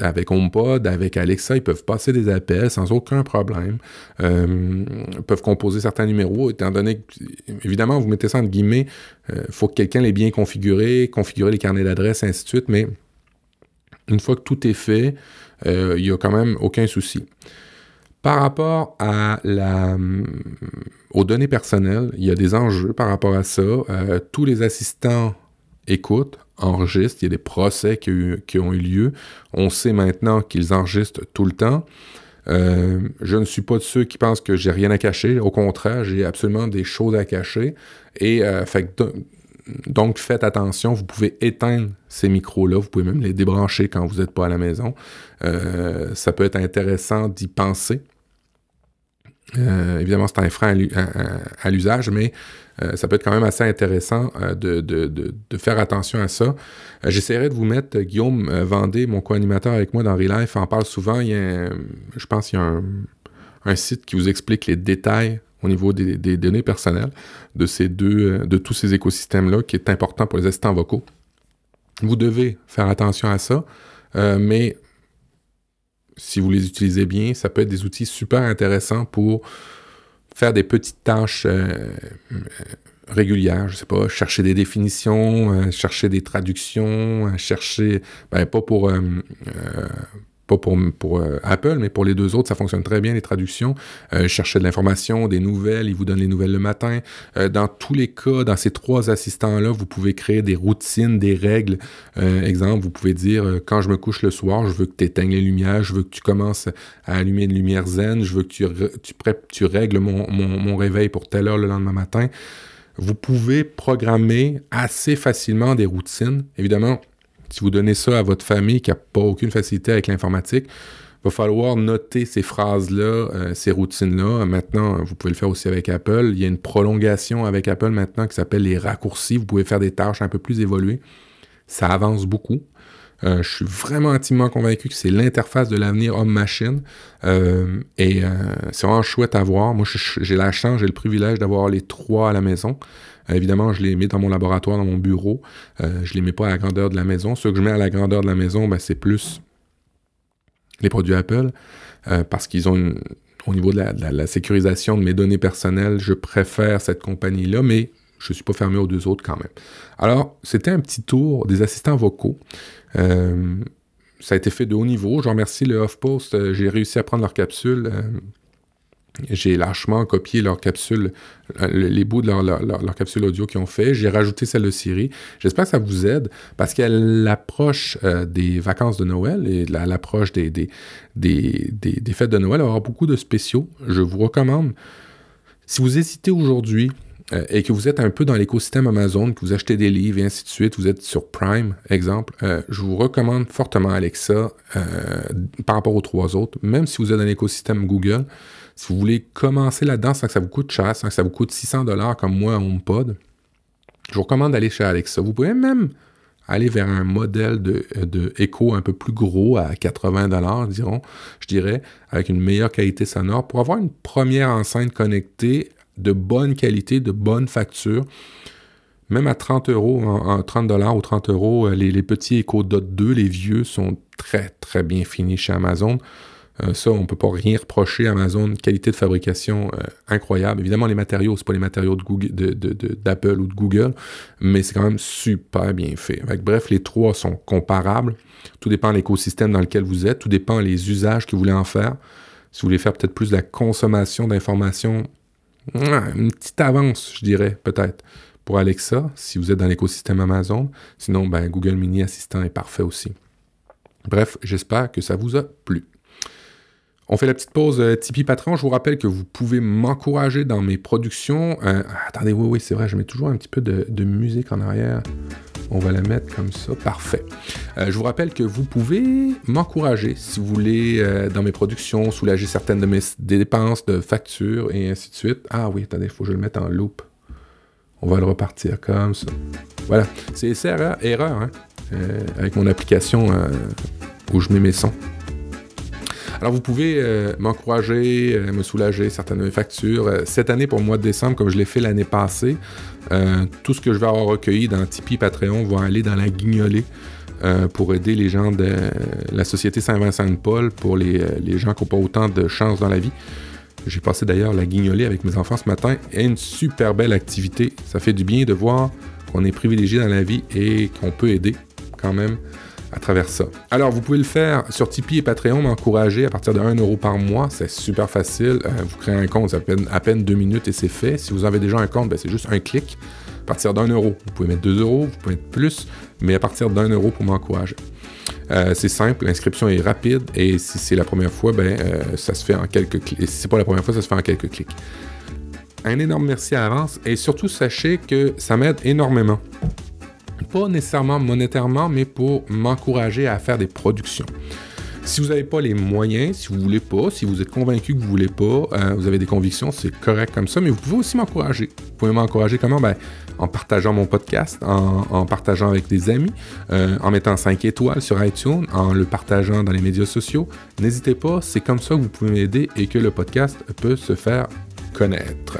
avec HomePod, avec Alexa. Ils peuvent passer des appels sans aucun problème. ils peuvent composer certains numéros, étant donné que, évidemment, vous mettez ça entre guillemets, il faut que quelqu'un l'ait bien configuré, configurer les carnets d'adresse, ainsi de suite, mais une fois que tout est fait, il n'y a quand même aucun souci. Par rapport à la, euh, aux données personnelles, il y a des enjeux par rapport à ça. Euh, tous les assistants écoutent, enregistrent. Il y a des procès qui, ont eu lieu. On sait maintenant qu'ils enregistrent tout le temps. Euh, je ne suis pas de ceux qui pensent que j'ai rien à cacher. Au contraire, j'ai absolument des choses à cacher. Et donc, faites attention. Vous pouvez éteindre ces micros-là. Vous pouvez même les débrancher quand vous n'êtes pas à la maison. ça peut être intéressant d'y penser. Euh, évidemment, c'est un frein à, l'usage, mais euh, ça peut être quand même assez intéressant euh, de, faire attention à ça. J'essaierai de vous mettre Guillaume Vendée, mon co-animateur avec moi dans Relife, en parle souvent. Il y a je pense qu'il y a un, site qui vous explique les détails au niveau des, des, données personnelles de ces deux, de tous ces écosystèmes-là, qui est important pour les assistants vocaux. Vous devez faire attention à ça, mais si vous les utilisez bien, ça peut être des outils super intéressants pour faire des petites tâches euh, euh, régulières. Je sais pas, chercher des définitions, euh, chercher des traductions, chercher, ben, pas pour pas pour, euh, Apple, mais pour les deux autres, ça fonctionne très bien, les traductions. Euh, chercher de l'information, des nouvelles, ils vous donnent les nouvelles le matin. Euh, dans tous les cas, dans ces trois assistants-là, vous pouvez créer des routines, des règles. Exemple, vous pouvez dire, quand je me couche le soir, je veux que tu éteignes les lumières, je veux que tu commences à allumer une lumière zen, je veux que tu, tu, règles mon réveil pour telle heure le lendemain matin. vous pouvez programmer assez facilement des routines. Évidemment, si vous donnez ça à votre famille qui n'a pas aucune facilité avec l'informatique, va falloir noter ces phrases-là, euh, ces routines-là. Maintenant, vous pouvez le faire aussi avec Apple. Il y a une prolongation avec Apple maintenant qui s'appelle les raccourcis. Vous pouvez faire des tâches un peu plus évoluées. Ça avance beaucoup. Euh, je suis vraiment intimement convaincu que c'est l'interface de l'avenir homme-machine. Euh, et c'est vraiment chouette à voir. Moi, j'ai la chance, j'ai le privilège d'avoir les trois à la maison. Évidemment, je les mets dans mon laboratoire, dans mon bureau. je les mets pas à la grandeur de la maison. Ceux que je mets à la grandeur de la maison, ben, c'est plus les produits Apple, euh, parce qu'ils ont au niveau de la, sécurisation de mes données personnelles, je préfère cette compagnie-là, mais je ne suis pas fermé aux deux autres quand même. Alors, c'était un petit tour des assistants vocaux. Euh, ça a été fait de haut niveau. Je remercie le HuffPost. Euh, j'ai réussi à prendre leur capsule. J'ai lâchement copié leur capsule, euh, les bouts de leur, leur, capsule audio qu'ils ont fait. J'ai rajouté celle de Siri. J'espère que ça vous aide parce qu'à l'approche euh, des vacances de Noël et l'approche des, des, des, des, fêtes de Noël, il aura beaucoup de spéciaux. Je vous recommande, si vous hésitez aujourd'hui euh, et que vous êtes un peu dans l'écosystème Amazon, que vous achetez des livres et ainsi de suite, vous êtes sur Prime, exemple, je vous recommande fortement Alexa par rapport aux trois autres, même si vous êtes dans l'écosystème Google. Si vous voulez commencer là-dedans sans que ça vous coûte cher, sans que ça vous coûte 600 dollars comme moi à HomePod, je vous recommande d'aller chez Alexa. Vous pouvez même aller vers un modèle de, de un peu plus gros à 80 dollars, dirons, je dirais, avec une meilleure qualité sonore pour avoir une première enceinte connectée de bonne qualité, de bonne facture. Même à 30 euros, en, 30 dollars ou 30 euros, les, les petits Echo Dot 2, les vieux, sont très, très bien finis chez Amazon. Euh, ça, on ne peut pas rien reprocher à Amazon. Qualité de fabrication euh, incroyable. Évidemment, les matériaux, ce pas les matériaux d'Apple de, ou de Google, mais c'est quand même super bien fait. bref, les trois sont comparables. Tout dépend de l'écosystème dans lequel vous êtes. Tout dépend des usages que vous voulez en faire. Si vous voulez faire peut-être plus de la consommation d'informations, une petite avance, je dirais, peut-être, pour Alexa, si vous êtes dans l'écosystème Amazon. Sinon, ben, Google Mini Assistant est parfait aussi. Bref, j'espère que ça vous a plu. On fait la petite pause euh, Tipeee Patron. Je vous rappelle que vous pouvez m'encourager dans mes productions. Euh, attendez, oui, oui, c'est vrai, je mets toujours un petit peu de, musique en arrière. On va la mettre comme ça. Parfait. Euh, je vous rappelle que vous pouvez m'encourager si vous voulez dans mes productions, soulager certaines de mes dépenses de factures et ainsi de suite. Ah oui, attendez, il faut que je le mette en loop. On va le repartir comme ça. Voilà. C'est erreur, erreur hein? avec mon application où je mets mes sons. Alors, vous pouvez euh, m'encourager, euh, me soulager certaines factures. Euh, cette année, pour le mois de décembre, comme je l'ai fait l'année passée, tout ce que je vais avoir recueilli dans Tipeee Patreon va aller dans la guignolée. pour aider les gens de la Société Saint-Vincent de Paul, pour les, gens qui n'ont pas autant de chance dans la vie. J'ai passé d'ailleurs la guignolée avec mes enfants ce matin. Et une super belle activité. Ça fait du bien de voir qu'on est privilégié dans la vie et qu'on peut aider quand même à travers ça. Alors, vous pouvez le faire sur Tipeee et Patreon, m'encourager à partir de 1 euro par mois. C'est super facile. Euh, vous créez un compte, ça à peine deux minutes et c'est fait. Si vous avez déjà un compte, ben, c'est juste un clic. À partir d'un euro, vous pouvez mettre 2 euros, vous pouvez mettre plus, mais à partir d'un euro pour m'encourager. Euh, c'est simple, l'inscription est rapide et si c'est la première fois, ben, euh, ça se fait en quelques clics. Si c'est pas la première fois, ça se fait en quelques clics. Un énorme merci à l'avance et surtout sachez que ça m'aide énormément pas nécessairement monétairement, mais pour m'encourager à faire des productions. Si vous n'avez pas les moyens, si vous voulez pas, si vous êtes convaincu que vous voulez pas, euh, vous avez des convictions, c'est correct comme ça, mais vous pouvez aussi m'encourager. Vous pouvez m'encourager comment? Ben, en partageant mon podcast, en, partageant avec des amis, euh, en mettant 5 étoiles sur iTunes, en le partageant dans les médias sociaux. N'hésitez pas, c'est comme ça que vous pouvez m'aider et que le podcast peut se faire connaître.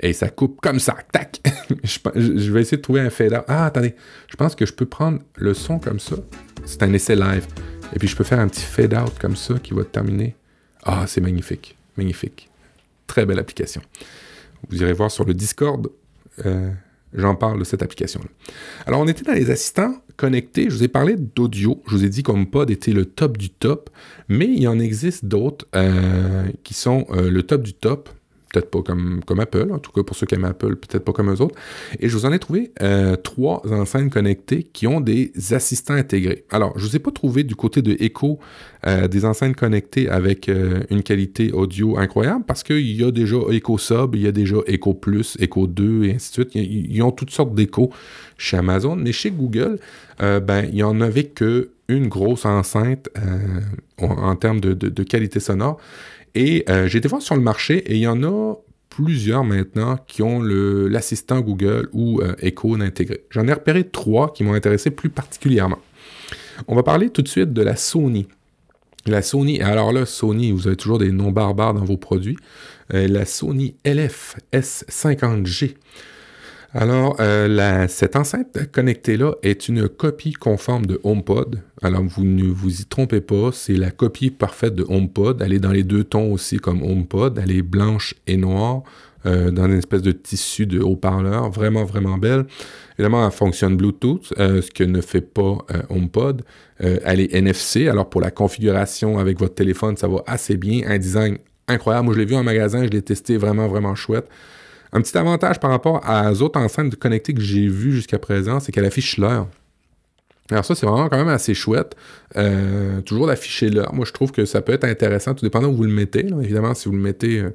Et ça coupe comme ça, tac. je, vais essayer de trouver un fade-out. Ah, attendez, je pense que je peux prendre le son comme ça. C'est un essai live. Et puis je peux faire un petit fade-out comme ça qui va terminer. Ah, c'est magnifique, magnifique. Très belle application. Vous irez voir sur le Discord. Euh, j'en parle de cette application-là. Alors, on était dans les assistants connectés. Je vous ai parlé d'audio. Je vous ai dit qu'HomePod était le top du top. Mais il en existe d'autres euh, qui sont euh, le top du top peut-être pas comme, comme Apple, en tout cas pour ceux qui aiment Apple, peut-être pas comme eux autres. Et je vous en ai trouvé euh, trois enceintes connectées qui ont des assistants intégrés. Alors, je vous ai pas trouvé du côté de Echo euh, des enceintes connectées avec euh, une qualité audio incroyable parce qu'il y a déjà Echo Sub, il y a déjà Echo Plus, Echo 2 et ainsi de suite. Ils, ont toutes sortes d'échos chez Amazon, mais chez Google, ben, il n'y en avait que une grosse enceinte en, termes de, de qualité sonore. Et euh, j'ai été voir sur le marché et il y en a plusieurs maintenant qui ont l'assistant Google ou euh, Echo intégré. J'en ai repéré trois qui m'ont intéressé plus particulièrement. On va parler tout de suite de la Sony. La Sony, alors là, Sony, vous avez toujours des noms barbares dans vos produits. Euh, la Sony LF S50G. Alors, euh, cette enceinte connectée-là est une copie conforme de HomePod. Alors, vous ne vous y trompez pas, c'est la copie parfaite de HomePod. Elle est dans les deux tons aussi comme HomePod. Elle est blanche et noire, euh, dans une espèce de tissu de haut-parleur. Vraiment, vraiment belle. Évidemment, elle fonctionne Bluetooth, euh, ce que ne fait pas HomePod. elle est NFC, alors pour la configuration avec votre téléphone, ça va assez bien. Un design incroyable. Moi, je l'ai vu en magasin, je l'ai testé vraiment, vraiment chouette. Un petit avantage par rapport aux autres enceintes connectées que j'ai vues jusqu'à présent, c'est qu'elle affiche l'heure. Alors ça, c'est vraiment quand même assez chouette. Euh, toujours d'afficher l'heure. Moi, je trouve que ça peut être intéressant, tout dépendant où vous le mettez. Évidemment, si vous le mettez euh,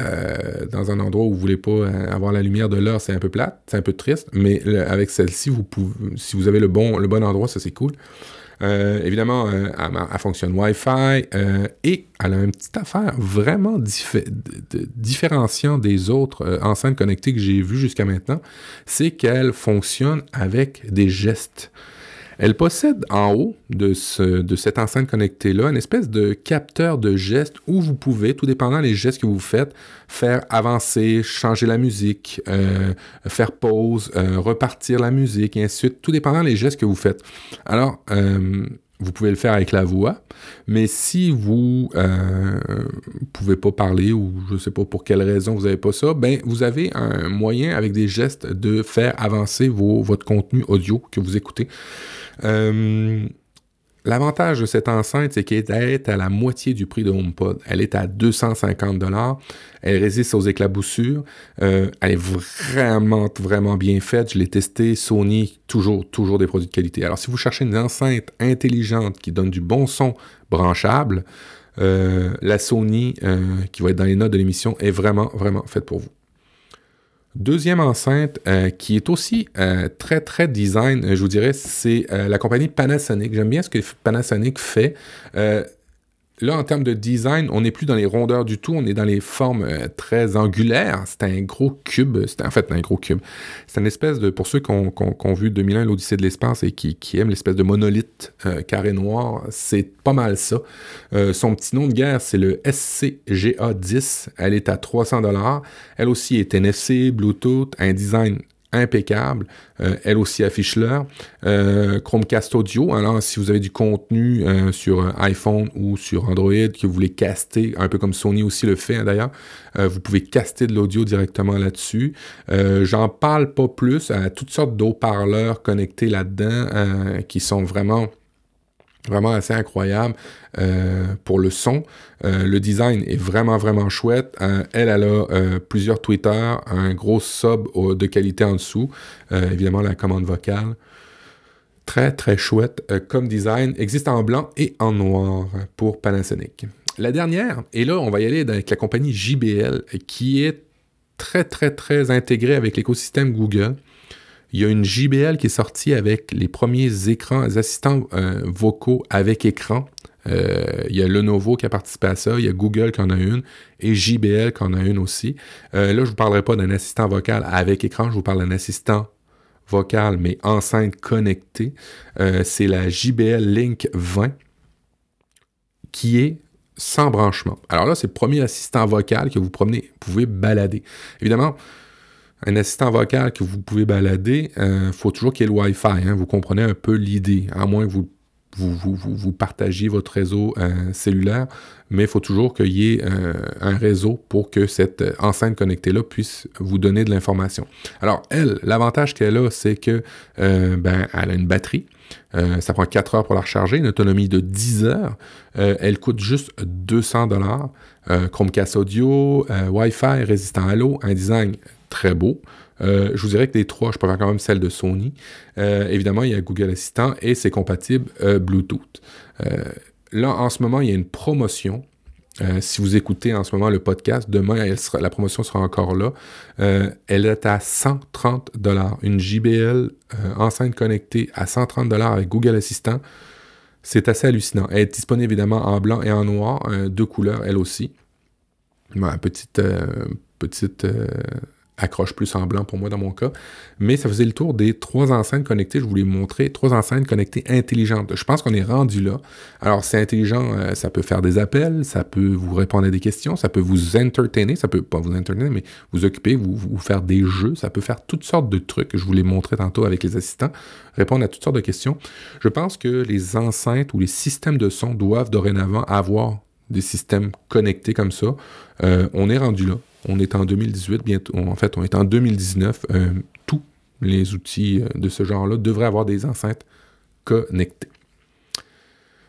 euh, dans un endroit où vous voulez pas avoir la lumière de l'heure, c'est un peu plate, c'est un peu triste. Mais avec celle-ci, si vous avez le bon, le bon endroit, ça c'est cool. Euh, évidemment, euh, elle, fonctionne Wi-Fi euh, et elle a une petite affaire vraiment différenciant des autres enceintes connectées que j'ai vues jusqu'à maintenant, c'est qu'elle fonctionne avec des gestes. Elle possède en haut de, cette enceinte connectée-là une espèce de capteur de gestes où vous pouvez, tout dépendant des gestes que vous faites, faire avancer, changer la musique, euh, faire pause, euh, repartir la musique, et ainsi de suite, tout dépendant des gestes que vous faites. Alors, euh, vous pouvez le faire avec la voix, mais si vous euh, pouvez pas parler ou je ne sais pas pour quelle raison vous n'avez pas ça, ben vous avez un moyen avec des gestes de faire avancer vos, votre contenu audio que vous écoutez. Euh, L'avantage de cette enceinte, c'est qu'elle est à la moitié du prix de HomePod. Elle est à 250 dollars. Elle résiste aux éclaboussures. Euh, elle est vraiment, vraiment bien faite. Je l'ai testé. Sony, toujours, toujours des produits de qualité. Alors, si vous cherchez une enceinte intelligente qui donne du bon son branchable, euh, la Sony, euh, qui va être dans les notes de l'émission, est vraiment, vraiment faite pour vous. Deuxième enceinte euh, qui est aussi euh, très très design, je vous dirais, c'est euh, la compagnie Panasonic. J'aime bien ce que Panasonic fait. Là, en termes de design, on n'est plus dans les rondeurs du tout, on est dans les formes euh, très angulaires. C'est un gros cube, c'est en fait un gros cube. C'est une espèce de, pour ceux qui ont, vu 2001, l'Odyssée de l'espace et qui, aiment l'espèce de monolithe euh, carré noir, c'est pas mal ça. Euh, son petit nom de guerre, c'est le SCGA 10. Elle est à 300 dollars. Elle aussi est NFC, Bluetooth, un design impeccable. Euh, elle aussi affiche l'heure. Euh, Chromecast Audio, alors si vous avez du contenu euh, sur iPhone ou sur Android que vous voulez caster, un peu comme Sony aussi le fait hein, d'ailleurs, vous pouvez caster de l'audio directement là-dessus. J'en parle pas plus à toutes sortes d'eau-parleurs connectés là-dedans qui sont vraiment vraiment assez incroyable euh, pour le son. Euh, le design est vraiment, vraiment chouette. Euh, elle, elle a plusieurs Twitter, un gros sub de qualité en dessous, évidemment la commande vocale. Très, très chouette comme design. Existe en blanc et en noir pour Panasonic. La dernière, et là, on va y aller avec la compagnie JBL, qui est très, très, très intégrée avec l'écosystème Google. Il y a une JBL qui est sortie avec les premiers écrans, les assistants euh, vocaux avec écran. Euh, il y a Lenovo qui a participé à ça, il y a Google qui en a une et JBL qui en a une aussi. Euh, là, je ne vous parlerai pas d'un assistant vocal avec écran, je vous parle d'un assistant vocal mais enceinte connectée. c'est la JBL Link 20 qui est sans branchement. Alors là, c'est le premier assistant vocal que vous promenez, vous pouvez balader. Évidemment, un assistant vocal que vous pouvez balader, il euh, faut toujours qu'il y ait le Wi-Fi. Hein. vous comprenez un peu l'idée, à moins que vous vous, partagiez votre réseau euh, cellulaire, mais il faut toujours qu'il y ait euh, un réseau pour que cette enceinte connectée-là puisse vous donner de l'information. Alors, elle, l'avantage qu'elle a, c'est que ben, elle a une batterie. Ça prend 4 heures pour la recharger, une autonomie de 10 heures. Elle coûte juste 200 dollars. Chromecast audio, Wi-Fi, résistant à l'eau, un design très beau. Euh, je vous dirais que des trois, je préfère quand même celle de Sony. Euh, évidemment, il y a Google Assistant et c'est compatible euh, Bluetooth. Là, en ce moment, il y a une promotion. Si vous écoutez en ce moment le podcast, demain, la promotion sera encore là. Elle est à 130 dollars. Une JBL enceinte connectée à 130 dollars avec Google Assistant. C'est assez hallucinant. Elle est disponible évidemment en blanc et en noir, deux couleurs, elle aussi. Ouais, petite, accroche plus en pour moi dans mon cas. Mais ça faisait le tour des trois enceintes connectées. Je voulais vous montrer trois enceintes connectées intelligentes. Je pense qu'on est rendu là. Alors, c'est intelligent, euh, ça peut faire des appels, ça peut vous répondre à des questions, ça peut vous entertainer, ça peut pas vous entertainer, mais vous occuper, vous, faire des jeux, ça peut faire toutes sortes de trucs. Je vous l'ai montré tantôt avec les assistants, répondre à toutes sortes de questions. Je pense que les enceintes ou les systèmes de son doivent dorénavant avoir des systèmes connectés comme ça. Euh, on est rendu là. On est en 2018, bientôt. En fait, on est en 2019. Euh, tous les outils euh, de ce genre-là devraient avoir des enceintes connectées.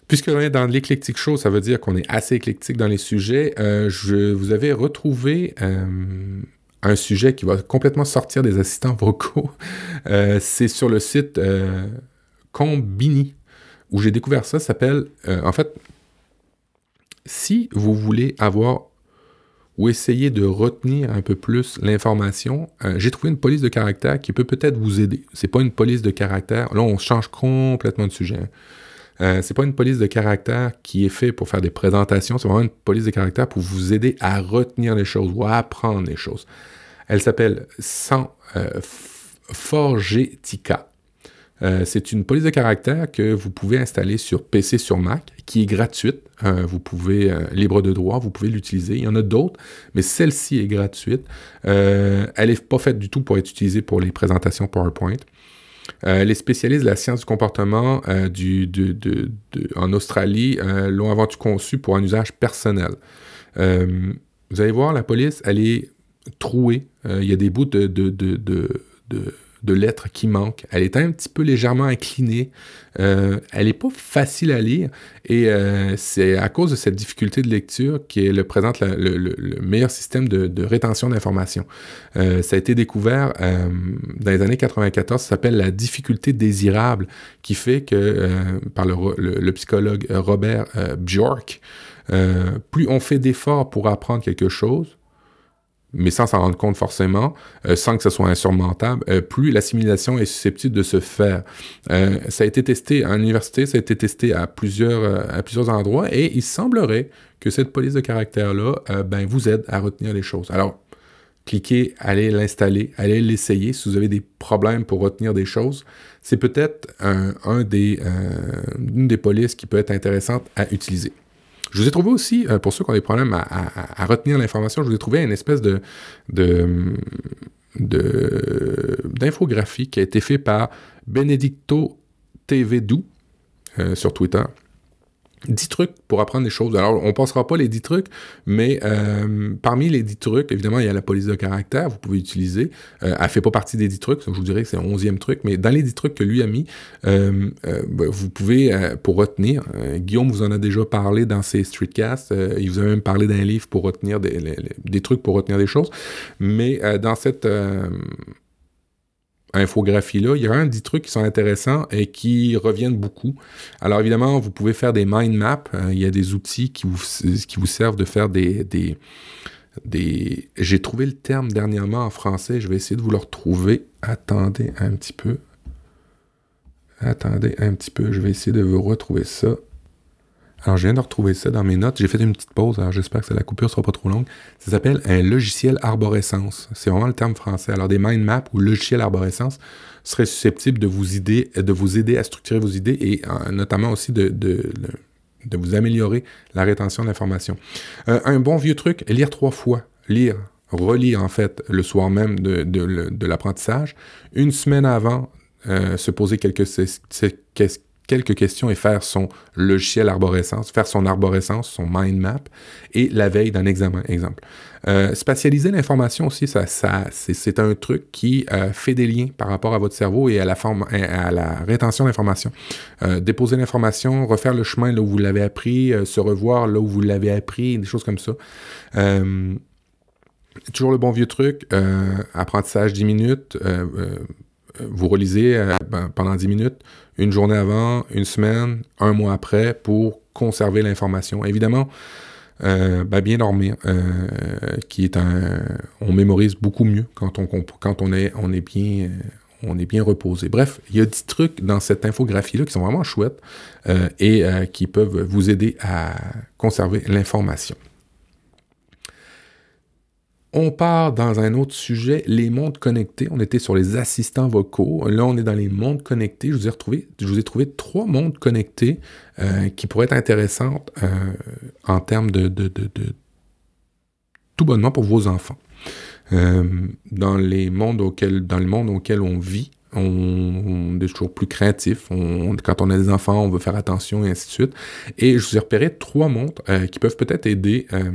Puisque on est dans l'éclectique show, ça veut dire qu'on est assez éclectique dans les sujets. Euh, je vous avais retrouvé un sujet qui va complètement sortir des assistants vocaux. C'est sur le site Combini où j'ai découvert ça. Ça s'appelle, en fait, si vous voulez avoir ou essayer de retenir un peu plus l'information, euh, j'ai trouvé une police de caractère qui peut peut-être vous aider. C'est pas une police de caractère. Là, on change complètement de sujet. hein. Euh, c'est pas une police de caractère qui est fait pour faire des présentations. C'est vraiment une police de caractère pour vous aider à retenir les choses ou à apprendre les choses. Elle s'appelle Sans euh, Forgetica. Euh, c'est une police de caractère que vous pouvez installer sur PC, sur Mac, qui est gratuite. Euh, vous pouvez, euh, libre de droit, vous pouvez l'utiliser. Il y en a d'autres, mais celle-ci est gratuite. Elle n'est pas faite du tout pour être utilisée pour les présentations PowerPoint. Les spécialistes de la science du comportement en Australie l'ont avant tout conçu pour un usage personnel. Vous allez voir, la police, elle est trouée. Il y a des bouts de, de, lettres qui manquent. Elle est un petit peu légèrement inclinée. Euh, elle n'est pas facile à lire. Et euh, c'est à cause de cette difficulté de lecture qu'elle présente le, le- le meilleur système de, rétention d'informations. Euh, ça a été découvert dans les années 94. Ça s'appelle la difficulté désirable, qui fait que, par le, psychologue Robert Bjork, plus on fait d'efforts pour apprendre quelque chose, mais sans s'en rendre compte forcément, euh, sans que ce soit insurmontable, euh, plus l'assimilation est susceptible de se faire. Euh, ça a été testé à l'université, ça a été testé à plusieurs, endroits, et il semblerait que cette police de caractère-là ben, vous aide à retenir les choses. Alors, cliquez, allez l'installer, allez l'essayer. Si vous avez des problèmes pour retenir des choses, c'est peut-être une des polices qui peut être intéressante à utiliser. Je vous ai trouvé aussi, euh, pour ceux qui ont des problèmes à, retenir l'information, je vous ai trouvé une espèce de, d'infographie qui a été fait par Benedicto TV euh, sur Twitter. 10 trucs pour apprendre des choses. Alors, on passera pas les 10 trucs, mais euh, parmi les 10 trucs, évidemment, il y a la police de caractère, vous pouvez utiliser. Euh, elle fait pas partie des 10 trucs, je vous dirais que c'est le 11e truc, mais dans les 10 trucs que lui a mis, euh, euh, ben, vous pouvez, pour retenir, Guillaume vous en a déjà parlé dans ses streetcasts, il vous a même parlé d'un livre pour retenir des, des trucs pour retenir des choses, mais dans cette... infographie-là, il y a un 10 trucs qui sont intéressants et qui reviennent beaucoup. Alors évidemment, vous pouvez faire des mind maps. Euh, il y a des outils qui vous, qui vous servent de faire des... des, des... J'ai trouvé le terme dernièrement en français. Je vais essayer de vous le retrouver. Attendez un petit peu. Attendez un petit peu. Je vais essayer de vous retrouver ça. Alors, je viens de retrouver ça dans mes notes. J'ai fait une petite pause, alors j'espère que la coupure sera pas trop longue. Ça s'appelle un logiciel arborescence. C'est vraiment le terme français. Alors, des mind maps ou logiciel arborescence seraient susceptibles de vous, aider, de vous aider à structurer vos idées et notamment aussi de, de, de vous améliorer la rétention d'informations. Euh, un bon vieux truc, lire trois fois. Lire, relire en fait le soir même de, de, de l'apprentissage. Une semaine avant, euh, se poser quelques, quelques quelques questions et faire son logiciel arborescence, faire son arborescence, son mind map, et la veille d'un examen, exemple. Euh, spatialiser l'information aussi, ça, ça, c'est un truc qui euh, fait des liens par rapport à votre cerveau et à la, forme, à la rétention d'information. Euh, déposer l'information, refaire le chemin là où vous l'avez appris, se revoir là où vous l'avez appris, des choses comme ça. toujours le bon vieux truc, apprentissage 10 minutes, vous relisez ben, pendant 10 minutes, une journée avant, une semaine, un mois après, pour conserver l'information. Évidemment, euh, ben, bien dormir, euh, qui est un, on mémorise beaucoup mieux quand on est bien reposé. Bref, il y a des trucs dans cette infographie là qui sont vraiment chouettes euh, et qui peuvent vous aider à conserver l'information. On part dans un autre sujet, les mondes connectés. On était sur les assistants vocaux. Là, on est dans les mondes connectés. Je vous ai, trouvé trois mondes connectés euh, qui pourraient être intéressants euh, en termes de, tout bonnement pour vos enfants. Euh, dans les mondes dans le monde auquel on vit, on, est toujours plus craintif. quand on a des enfants, on veut faire attention et ainsi de suite. Et je vous ai repéré trois montres euh, qui peuvent peut-être aider euh,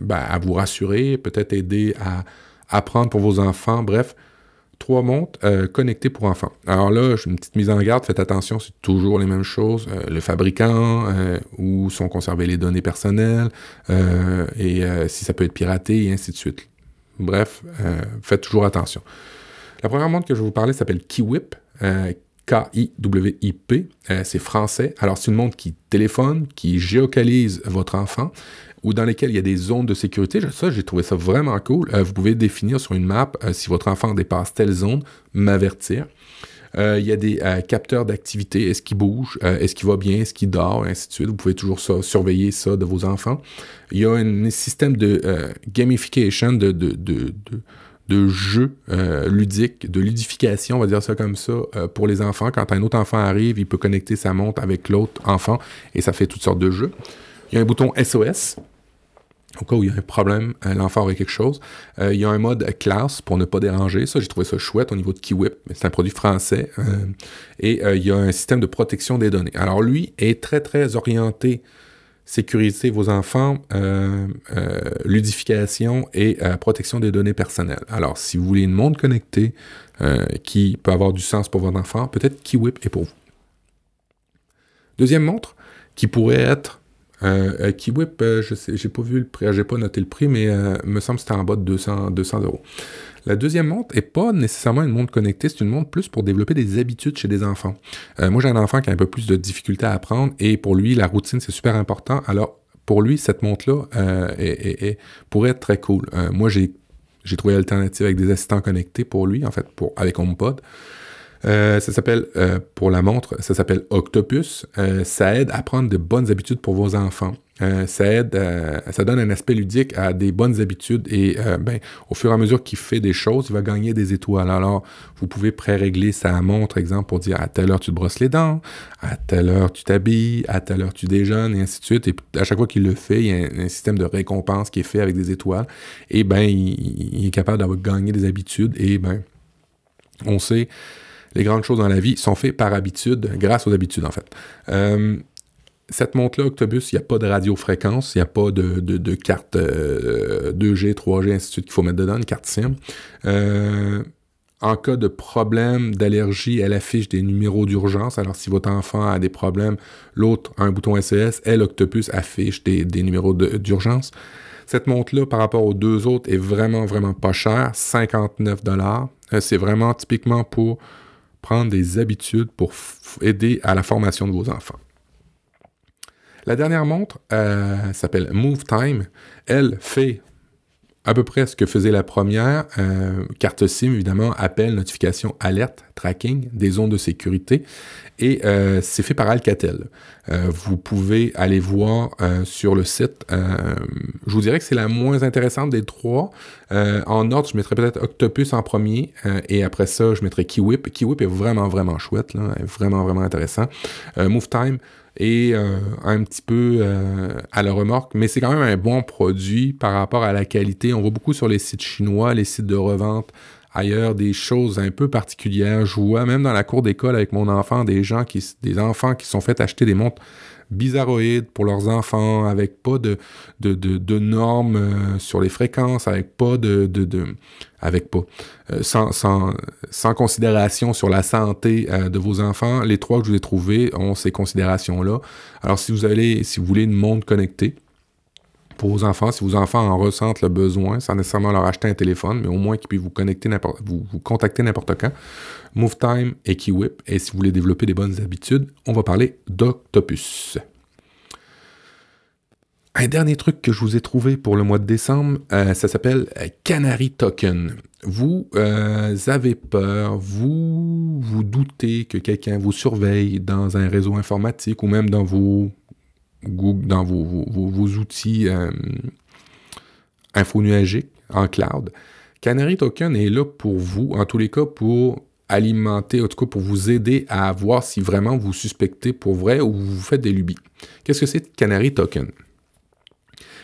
ben, à vous rassurer, peut-être aider à apprendre pour vos enfants. Bref, trois montres euh, connectées pour enfants. Alors là, une petite mise en garde. Faites attention, c'est toujours les mêmes choses. le fabricant, où sont conservées les données personnelles, et si ça peut être piraté, et ainsi de suite. Bref, faites toujours attention. La première montre que je vais vous parler s'appelle Kiwip. Euh, K-I-W-I-P, euh, c'est français. Alors, c'est une montre qui téléphone, qui géocalise votre enfant, ou dans lesquelles il y a des zones de sécurité. Ça, j'ai trouvé ça vraiment cool. Euh, vous pouvez définir sur une map si votre enfant dépasse telle zone, m'avertir. il y a des capteurs d'activité. Est-ce qu'il bouge? est-ce qu'il va bien? Est-ce qu'il dort? Et ainsi de suite. Vous pouvez toujours surveiller ça de vos enfants. Il y a un système de gamification, de jeux euh, ludiques, de ludification, on va dire ça comme ça, euh, pour les enfants. Quand un autre enfant arrive, il peut connecter sa montre avec l'autre enfant et ça fait toutes sortes de jeux. Il y a un bouton SOS. Au cas où il y a un problème, euh, l'enfant aurait quelque chose. il y a un mode classe pour ne pas déranger. Ça, j'ai trouvé ça chouette au niveau de mais c'est un produit français. et il y a un système de protection des données. Alors lui est très, très orienté sécuriser vos enfants, euh, euh, ludification et euh, protection des données personnelles. Alors, si vous voulez une montre connectée qui peut avoir du sens pour votre enfant, peut-être KeyWhip est pour vous. Deuxième montre qui pourrait être KeyWhip, je sais, j'ai pas vu le prix, j'ai pas noté le prix, mais me semble que c'était en bas de 200, 200 euros. La deuxième montre n'est pas nécessairement une montre connectée, c'est une montre plus pour développer des habitudes chez des enfants. Euh, moi, j'ai un enfant qui a un peu plus de difficultés à apprendre et pour lui, la routine, c'est super important. Alors, pour lui, cette montre-là euh, pourrait être très cool. Euh, moi, j'ai, trouvé l'alternative avec des assistants connectés pour lui, en fait, pour, avec HomePod. Ça s'appelle, pour la montre, ça s'appelle Octopus. ça aide à prendre de bonnes habitudes pour vos enfants. Euh, ça aide, euh, ça donne un aspect ludique à des bonnes habitudes et euh, ben, au fur et à mesure qu'il fait des choses, il va gagner des étoiles. Alors, vous pouvez pré-régler sa montre, exemple, pour dire à telle heure tu te brosses les dents, à telle heure tu t'habilles, à telle heure tu déjeunes, et ainsi de suite. Et à chaque fois qu'il le fait, il y a un, système de récompense qui est fait avec des étoiles. Et ben, il, est capable d'avoir gagné des habitudes et ben, on sait les grandes choses dans la vie sont faites par habitude, grâce aux habitudes en fait cette montre-là, Octobus, il n'y a pas de radiofréquence, il n'y a pas de, de, carte 2G, 3G, ainsi de suite qu'il faut mettre dedans, une carte SIM. Euh, en cas de problème d'allergie, elle affiche des numéros d'urgence. Alors, si votre enfant a des problèmes, l'autre a un bouton SES, elle, Octopus, affiche des, numéros d'urgence. Cette montre-là, par rapport aux deux autres, est vraiment, vraiment pas chère, 59 dollars. Euh, c'est vraiment typiquement pour prendre des habitudes pour aider à la formation de vos enfants. La dernière montre euh, s'appelle Move Time. Elle fait à peu près ce que faisait la première. Euh, carte SIM, évidemment, appel, notification, alerte, tracking, des ondes de sécurité. Et euh, c'est fait par Alcatel. vous pouvez aller voir sur le site. je vous dirais que c'est la moins intéressante des trois. en ordre, je mettrais peut-être Octopus en premier. et après ça, je mettrais KeyWhip. KeyWhip est vraiment, vraiment chouette. Là, vraiment, vraiment intéressant. Move Time, et euh, un petit peu euh, à la remorque, mais c'est quand même un bon produit par rapport à la qualité. On voit beaucoup sur les sites chinois, les sites de revente ailleurs des choses un peu particulières. Je vois même dans la cour d'école avec mon enfant des gens qui, des enfants qui sont fait acheter des montres bizarroïdes pour leurs enfants, avec pas de, de, de, normes euh, sur les fréquences, avec pas de, de, de avec pas, euh, sans, sans, sans, considération sur la santé euh, de vos enfants. Les trois que je vous ai trouvés ont ces considérations-là. Alors, si vous allez, si vous voulez une montre connectée, pour vos enfants, si vos enfants en ressentent le besoin, sans nécessairement leur acheter un téléphone, mais au moins qu'ils puissent vous connecter vous, vous contacter n'importe quand. MoveTime et KeyWhip. Et si vous voulez développer des bonnes habitudes, on va parler d'Octopus. Un dernier truc que je vous ai trouvé pour le mois de décembre, euh, ça s'appelle euh, Canary Token. Vous euh, avez peur, vous vous doutez que quelqu'un vous surveille dans un réseau informatique ou même dans vos dans vos, outils euh, infonuagiques en cloud. Canary Token est là pour vous, en tous les cas, pour alimenter, en tout cas pour vous aider à voir si vraiment vous suspectez pour vrai ou vous faites des lubies. Qu'est-ce que c'est Canary Token?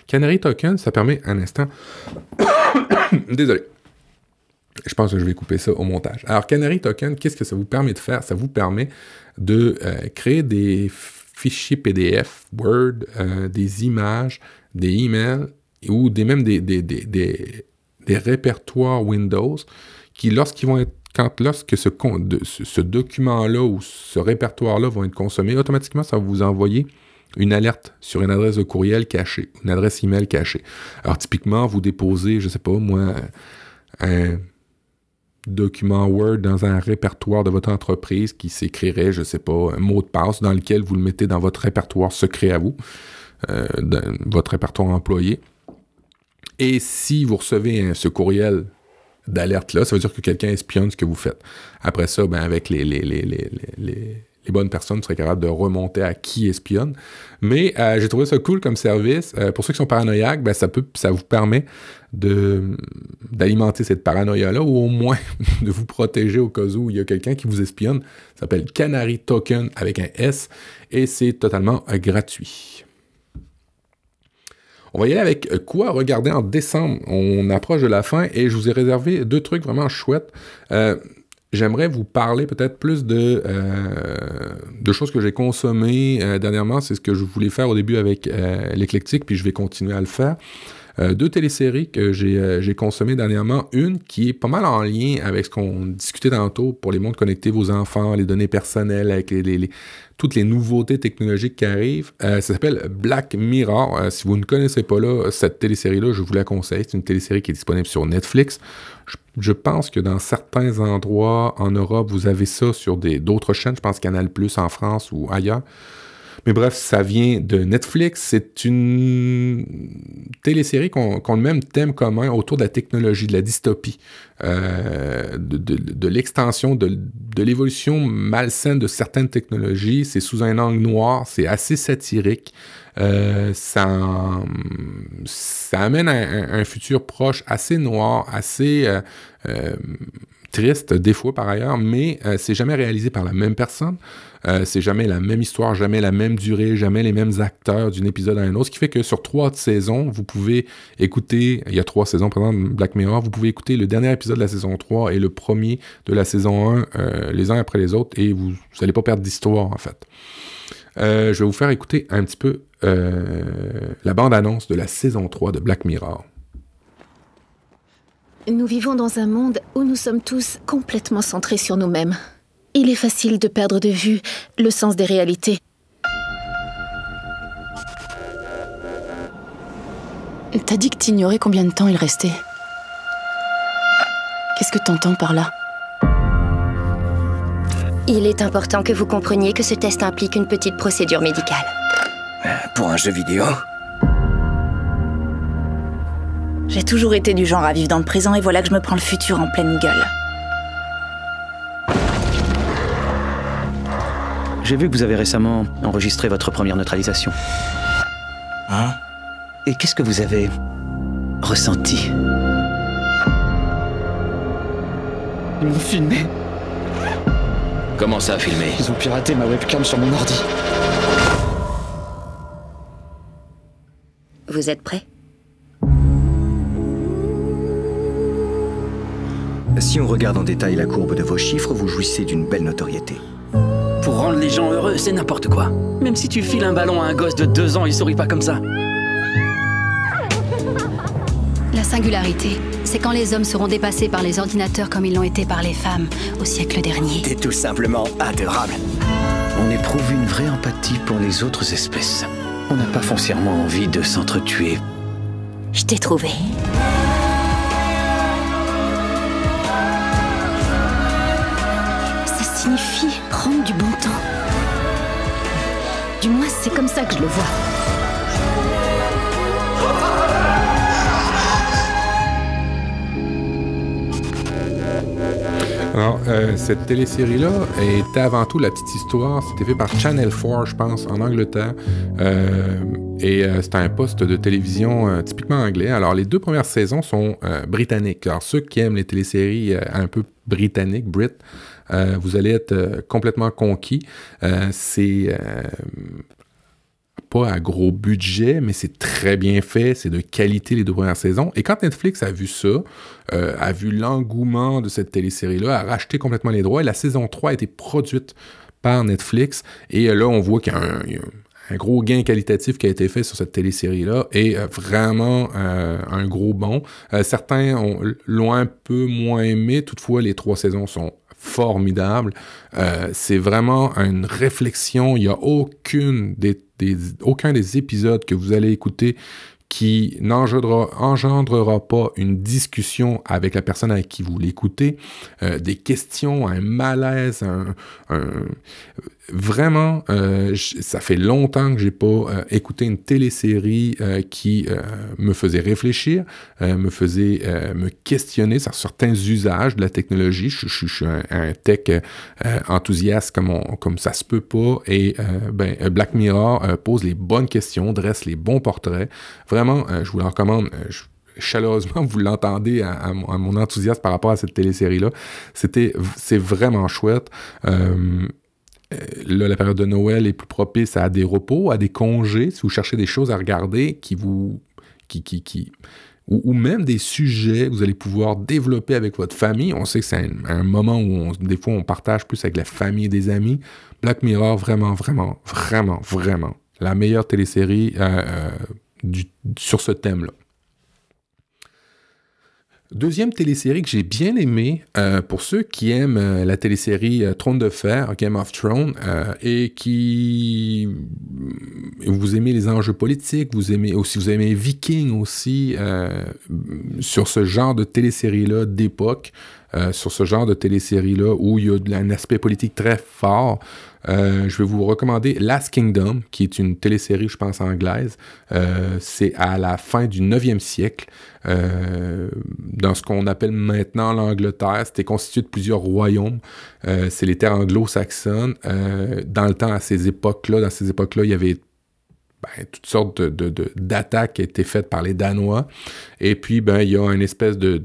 Canary Token, ça permet un instant. Désolé. Je pense que je vais couper ça au montage. Alors, Canary Token, qu'est-ce que ça vous permet de faire? Ça vous permet de euh, créer des fichiers PDF, Word, euh, des images, des emails ou des, même des, des, des, des répertoires Windows qui, lorsqu'ils vont être quand lorsque ce, ce document-là ou ce répertoire-là vont être consommés, automatiquement, ça va vous envoyer une alerte sur une adresse de courriel cachée, une adresse email cachée. Alors, typiquement, vous déposez, je sais pas, moi, un document Word dans un répertoire de votre entreprise qui s'écrirait, je ne sais pas, un mot de passe dans lequel vous le mettez dans votre répertoire secret à vous, euh, votre répertoire employé. Et si vous recevez ce courriel d'alerte-là, ça veut dire que quelqu'un espionne ce que vous faites. Après ça, ben, avec les, les, les les bonnes personnes seraient capables de remonter à qui espionne. Mais euh, j'ai trouvé ça cool comme service. Euh, pour ceux qui sont paranoïaques, ben, ça, vous permet d'alimenter cette paranoïa-là ou au moins de vous protéger au cas où il y a quelqu'un qui vous espionne. Ça s'appelle Canary Token avec un S et c'est totalement euh, gratuit. On va y aller avec quoi regarder en décembre. On approche de la fin et je vous ai réservé deux trucs vraiment chouettes j'aimerais vous parler peut-être plus de, euh, de choses que j'ai consommées euh, dernièrement. C'est ce que je voulais faire au début avec euh, l'éclectique, puis je vais continuer à le faire. Deux téléséries que j'ai consommées dernièrement. Une qui est pas mal en lien avec ce qu'on discutait tantôt pour les mondes connectés, vos enfants, les données personnelles, avec les, toutes les nouveautés technologiques qui arrivent. ça s'appelle Black Mirror. si vous ne connaissez pas là, cette télésérie-là, je vous la conseille. C'est une télésérie qui est disponible sur Netflix. Je pense que dans certains endroits en Europe, vous avez ça sur d'autres chaînes, je pense Canal Plus en France ou ailleurs. Mais bref, ça vient de Netflix. C'est une télésérie qui a le même thème commun autour de la technologie, de la dystopie, euh, de, l'extension, de, l'évolution malsaine de certaines technologies. C'est sous un angle noir, c'est assez satirique. Euh, ça, amène un, un, futur proche assez noir, assez euh, euh, triste des fois par ailleurs, mais c'est jamais réalisé par la même personne. c'est jamais la même histoire, jamais la même durée, jamais les mêmes acteurs d'un épisode à un autre. Ce qui fait que sur trois saisons, vous pouvez écouter, il y a trois saisons pendant Black Mirror, vous pouvez écouter le dernier épisode de la saison 3 et le premier de la saison 1 les uns après les autres et vous n'allez pas perdre d'histoire en fait. je vais vous faire écouter un petit peu euh, la bande-annonce de la saison 3 de Black Mirror. Nous vivons dans un monde où nous sommes tous complètement centrés sur nous-mêmes. Il est facile de perdre de vue le sens des réalités. T'as dit que t'ignorais combien de temps il restait. Qu'est-ce que t'entends par là? Il est important que vous compreniez que ce test implique une petite procédure médicale. Pour un jeu vidéo J'ai toujours été du genre à vivre dans le présent et voilà que je me prends le futur en pleine gueule. J'ai vu que vous avez récemment enregistré votre première neutralisation. Hein? Et qu'est-ce que vous avez ressenti? Ils m'ont filmé. Comment ça, filmé? Ils ont piraté ma webcam sur mon ordi. Vous êtes prêts? Si on regarde en détail la courbe de vos chiffres, vous jouissez d'une belle notoriété. Pour rendre les gens heureux, c'est n'importe quoi. Même si tu files un ballon à un gosse de deux ans, il sourit pas comme ça. La singularité, c'est quand les hommes seront dépassés par les ordinateurs comme ils l'ont été par les femmes au siècle dernier. T'es tout simplement adorable. On éprouve une vraie empathie pour les autres espèces. On n'a pas foncièrement envie de s'entretuer. Je t'ai trouvé. Ça signifie prendre du bon temps. Du moins, c'est comme ça que je le vois. Alors, euh, cette télésérie-là était avant tout la petite histoire. C'était fait par Channel 4, je pense, en Angleterre. Euh, et euh, c'était un poste de télévision euh, typiquement anglais. Alors, les deux premières saisons sont euh, britanniques. Alors, ceux qui aiment les téléséries euh, un peu britanniques, Brit, vous allez être complètement conquis. C'est à gros budget, mais c'est très bien fait, c'est de qualité les deux premières saisons. Et quand Netflix a vu ça, euh, a vu l'engouement de cette télésérie-là, a racheté complètement les droits, et la saison 3 a été produite par Netflix. Et euh, là, on voit qu'il y a un, gros gain qualitatif qui a été fait sur cette télésérie-là et euh, vraiment un gros bond. Euh, certains ont- l'ont un peu moins aimé, toutefois les trois saisons sont formidables. C'est vraiment une réflexion. Il n'y a aucune des, aucun des épisodes que vous allez écouter qui n'engendrera engendrera pas une discussion avec la personne avec qui vous l'écoutez, euh, des questions, un malaise, un- vraiment, euh, ça fait longtemps que j'ai pas euh, écouté une télésérie euh, qui euh, me faisait réfléchir, euh, me faisait euh, me questionner sur certains usages de la technologie. Je, je- je suis un, un tech enthousiaste comme, on- comme ça se peut pas. Et ben, Black Mirror pose les bonnes questions, dresse les bons portraits. Vraiment, je vous le recommande. chaleureusement, vous l'entendez à, à mon enthousiasme par rapport à cette télésérie-là. C'était, c'est vraiment chouette. Euh, là, la période de Noël est plus propice à des repos, à des congés, si vous cherchez des choses à regarder qui vous. qui, qui, ou, même des sujets que vous allez pouvoir développer avec votre famille. On sait que c'est un, moment où on- des fois on partage plus avec la famille et des amis. Black Mirror, vraiment, vraiment, vraiment, vraiment, la meilleure télésérie euh, euh, sur ce thème-là. Deuxième télésérie que j'ai bien aimée, euh, pour ceux qui aiment euh, la télésérie euh, Trône de Fer, Game of Thrones, et qui vous aimez les enjeux politiques, vous aimez aussi vous aimez Viking aussi, sur ce genre de télésérie-là d'époque, euh, sur ce genre de télésérie-là où il y a un aspect politique très fort. Euh, je vais vous recommander Last Kingdom, qui est une télésérie, je pense, anglaise. Euh, c'est à la fin du 9e siècle, dans ce qu'on appelle maintenant l'Angleterre. C'était constitué de plusieurs royaumes. C'est les terres anglo-saxonnes. Dans le temps, à ces époques-là, dans ces époques-là, il y avait ben, toutes sortes de, de- de- d'attaques qui étaient faites par les Danois. Et puis, ben, il y a une espèce de,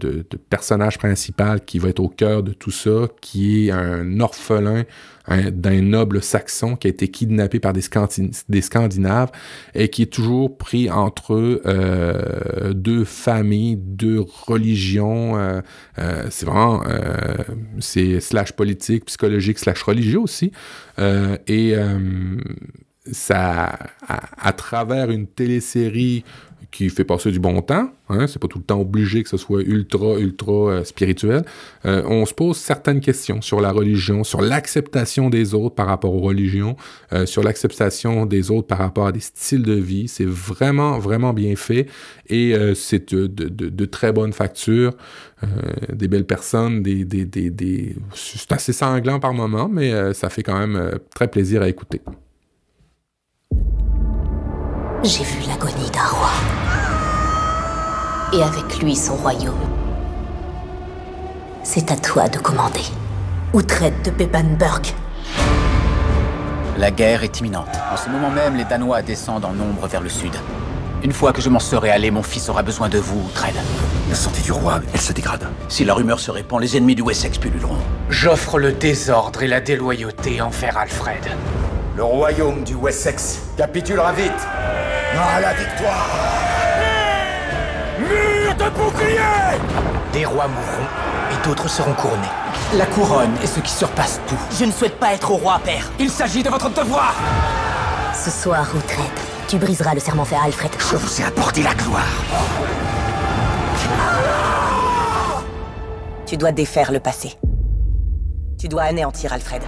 personnage principal qui va être au cœur de tout ça, qui est un orphelin un- d'un noble saxon qui a été kidnappé par des, Scandi- des Scandinaves et qui est toujours pris entre euh, deux familles, deux religions. euh, euh, c'est vraiment... c'est slash politique, psychologique, slash religieux aussi. Et... ça, à, travers une télésérie qui fait passer du bon temps, hein, c'est pas tout le temps obligé que ce soit ultra, ultra euh, spirituel, euh, on se pose certaines questions sur la religion, sur l'acceptation des autres par rapport aux religions, euh, sur l'acceptation des autres par rapport à des styles de vie. C'est vraiment, vraiment bien fait et c'est de, très bonne facture, des belles personnes, des, des, c'est assez sanglant par moment, mais ça fait quand même très plaisir à écouter. J'ai vu l'agonie d'un roi. Et avec lui son royaume. C'est à toi de commander. Ou traite de Bebenberg. La guerre est imminente. En ce moment même, les Danois descendent en nombre vers le sud. Une fois que je m'en serai allé, mon fils aura besoin de vous, Tred. La santé du roi, elle se dégrade. Si la rumeur se répand, les ennemis du Wessex pulluleront. J'offre le désordre et la déloyauté envers Alfred. Le royaume du Wessex capitulera vite. À la victoire Mur de bouclier Des rois mourront, et d'autres seront couronnés. La couronne est ce qui surpasse tout. Je ne souhaite pas être au roi, père. Il s'agit de votre devoir. Ce soir, retraite, tu briseras le serment fait à Alfred. Je vous ai apporté la gloire. Tu dois défaire le passé. Tu dois anéantir Alfred.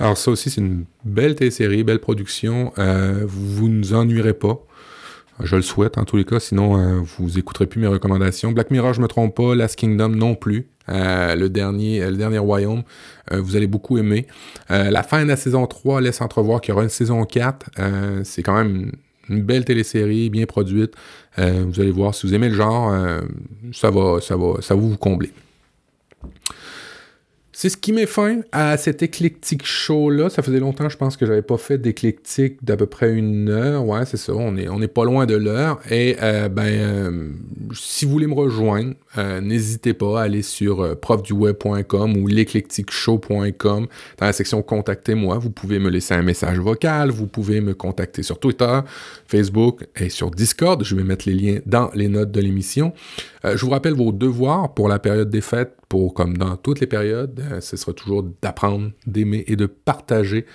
Alors ça aussi, c'est une belle télésérie, belle production. Euh, vous ne nous ennuierez pas. Je le souhaite en tous les cas, sinon euh, vous écouterez plus mes recommandations. Black Mirror, je me trompe pas, Last Kingdom non plus. Euh, le dernier royaume, vous allez beaucoup aimer. La fin de la saison 3 laisse entrevoir qu'il y aura une saison 4. Euh, c'est quand même une belle télésérie, bien produite. Vous allez voir, si vous aimez le genre, ça va, ça va, ça va vous combler. C'est ce qui met fin à cet éclectique show-là. Ça faisait longtemps, je pense, que j'avais pas fait d'éclectique d'à peu près une heure. Ouais, c'est ça. On est, on est pas loin de l'heure. Et euh, ben, euh, si vous voulez me rejoindre, euh, n'hésitez pas à aller sur euh, profduweb.com ou l'éclectiqueshow.com dans la section Contactez-moi. Vous pouvez me laisser un message vocal. Vous pouvez me contacter sur Twitter, Facebook et sur Discord. Je vais mettre les liens dans les notes de l'émission. Je vous rappelle vos devoirs pour la période des fêtes pour, comme dans toutes les périodes, euh, ce sera toujours d'apprendre, d'aimer et de partager.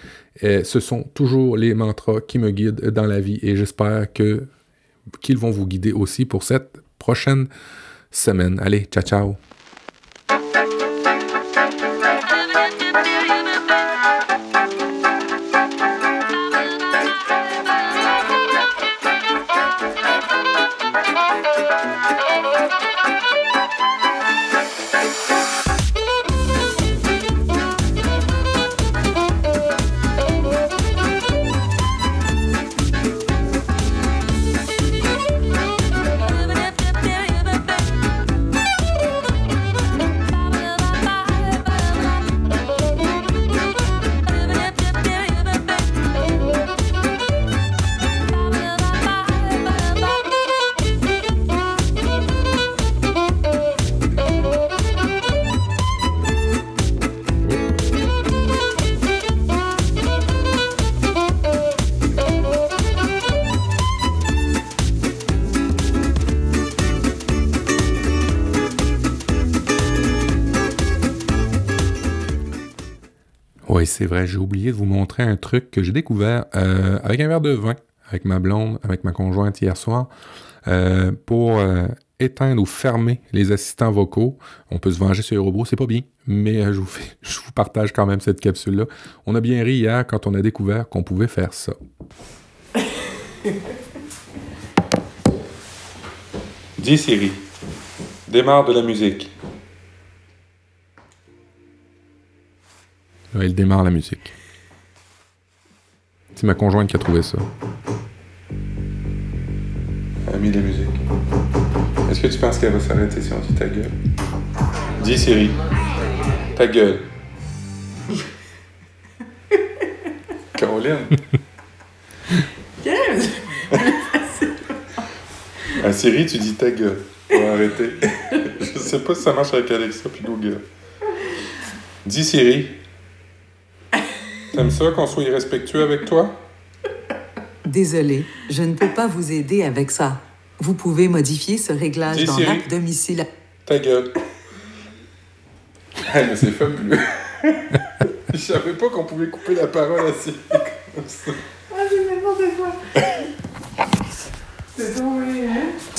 Ce sont toujours les mantras qui me guident dans la vie et j'espère que qu'ils vont vous guider aussi pour cette prochaine semaine. Allez, ciao ciao. C'est vrai, j'ai oublié de vous montrer un truc que j'ai découvert euh, avec un verre de vin, avec ma blonde, avec ma conjointe hier soir, euh, pour euh, éteindre ou fermer les assistants vocaux. On peut se venger sur les robots, c'est pas bien, mais je, vous je vous partage quand même cette capsule-là. On a bien ri hier quand on a découvert qu'on pouvait faire ça. Dis Siri, démarre de la musique. Là, il démarre la musique. C'est ma conjointe qui a trouvé ça. Elle a mis la musique. Est-ce que tu penses qu'elle va s'arrêter si on dit ta gueule? Dis Siri, ta gueule. Caroline. À Siri, tu dis ta gueule. Pour arrêter. Je sais pas si ça marche avec Alexa puis Google. Dis Siri. T'aimes ça qu'on soit irrespectueux avec toi? Désolé, je ne peux pas vous aider avec ça. Vous pouvez modifier ce réglage dans l'app domicile. Ta gueule. Ah, mais c'est fabuleux. je savais pas qu'on pouvait couper la parole à Siri comme ça. Ah, j'ai tellement de voix. C'est drôle, hein?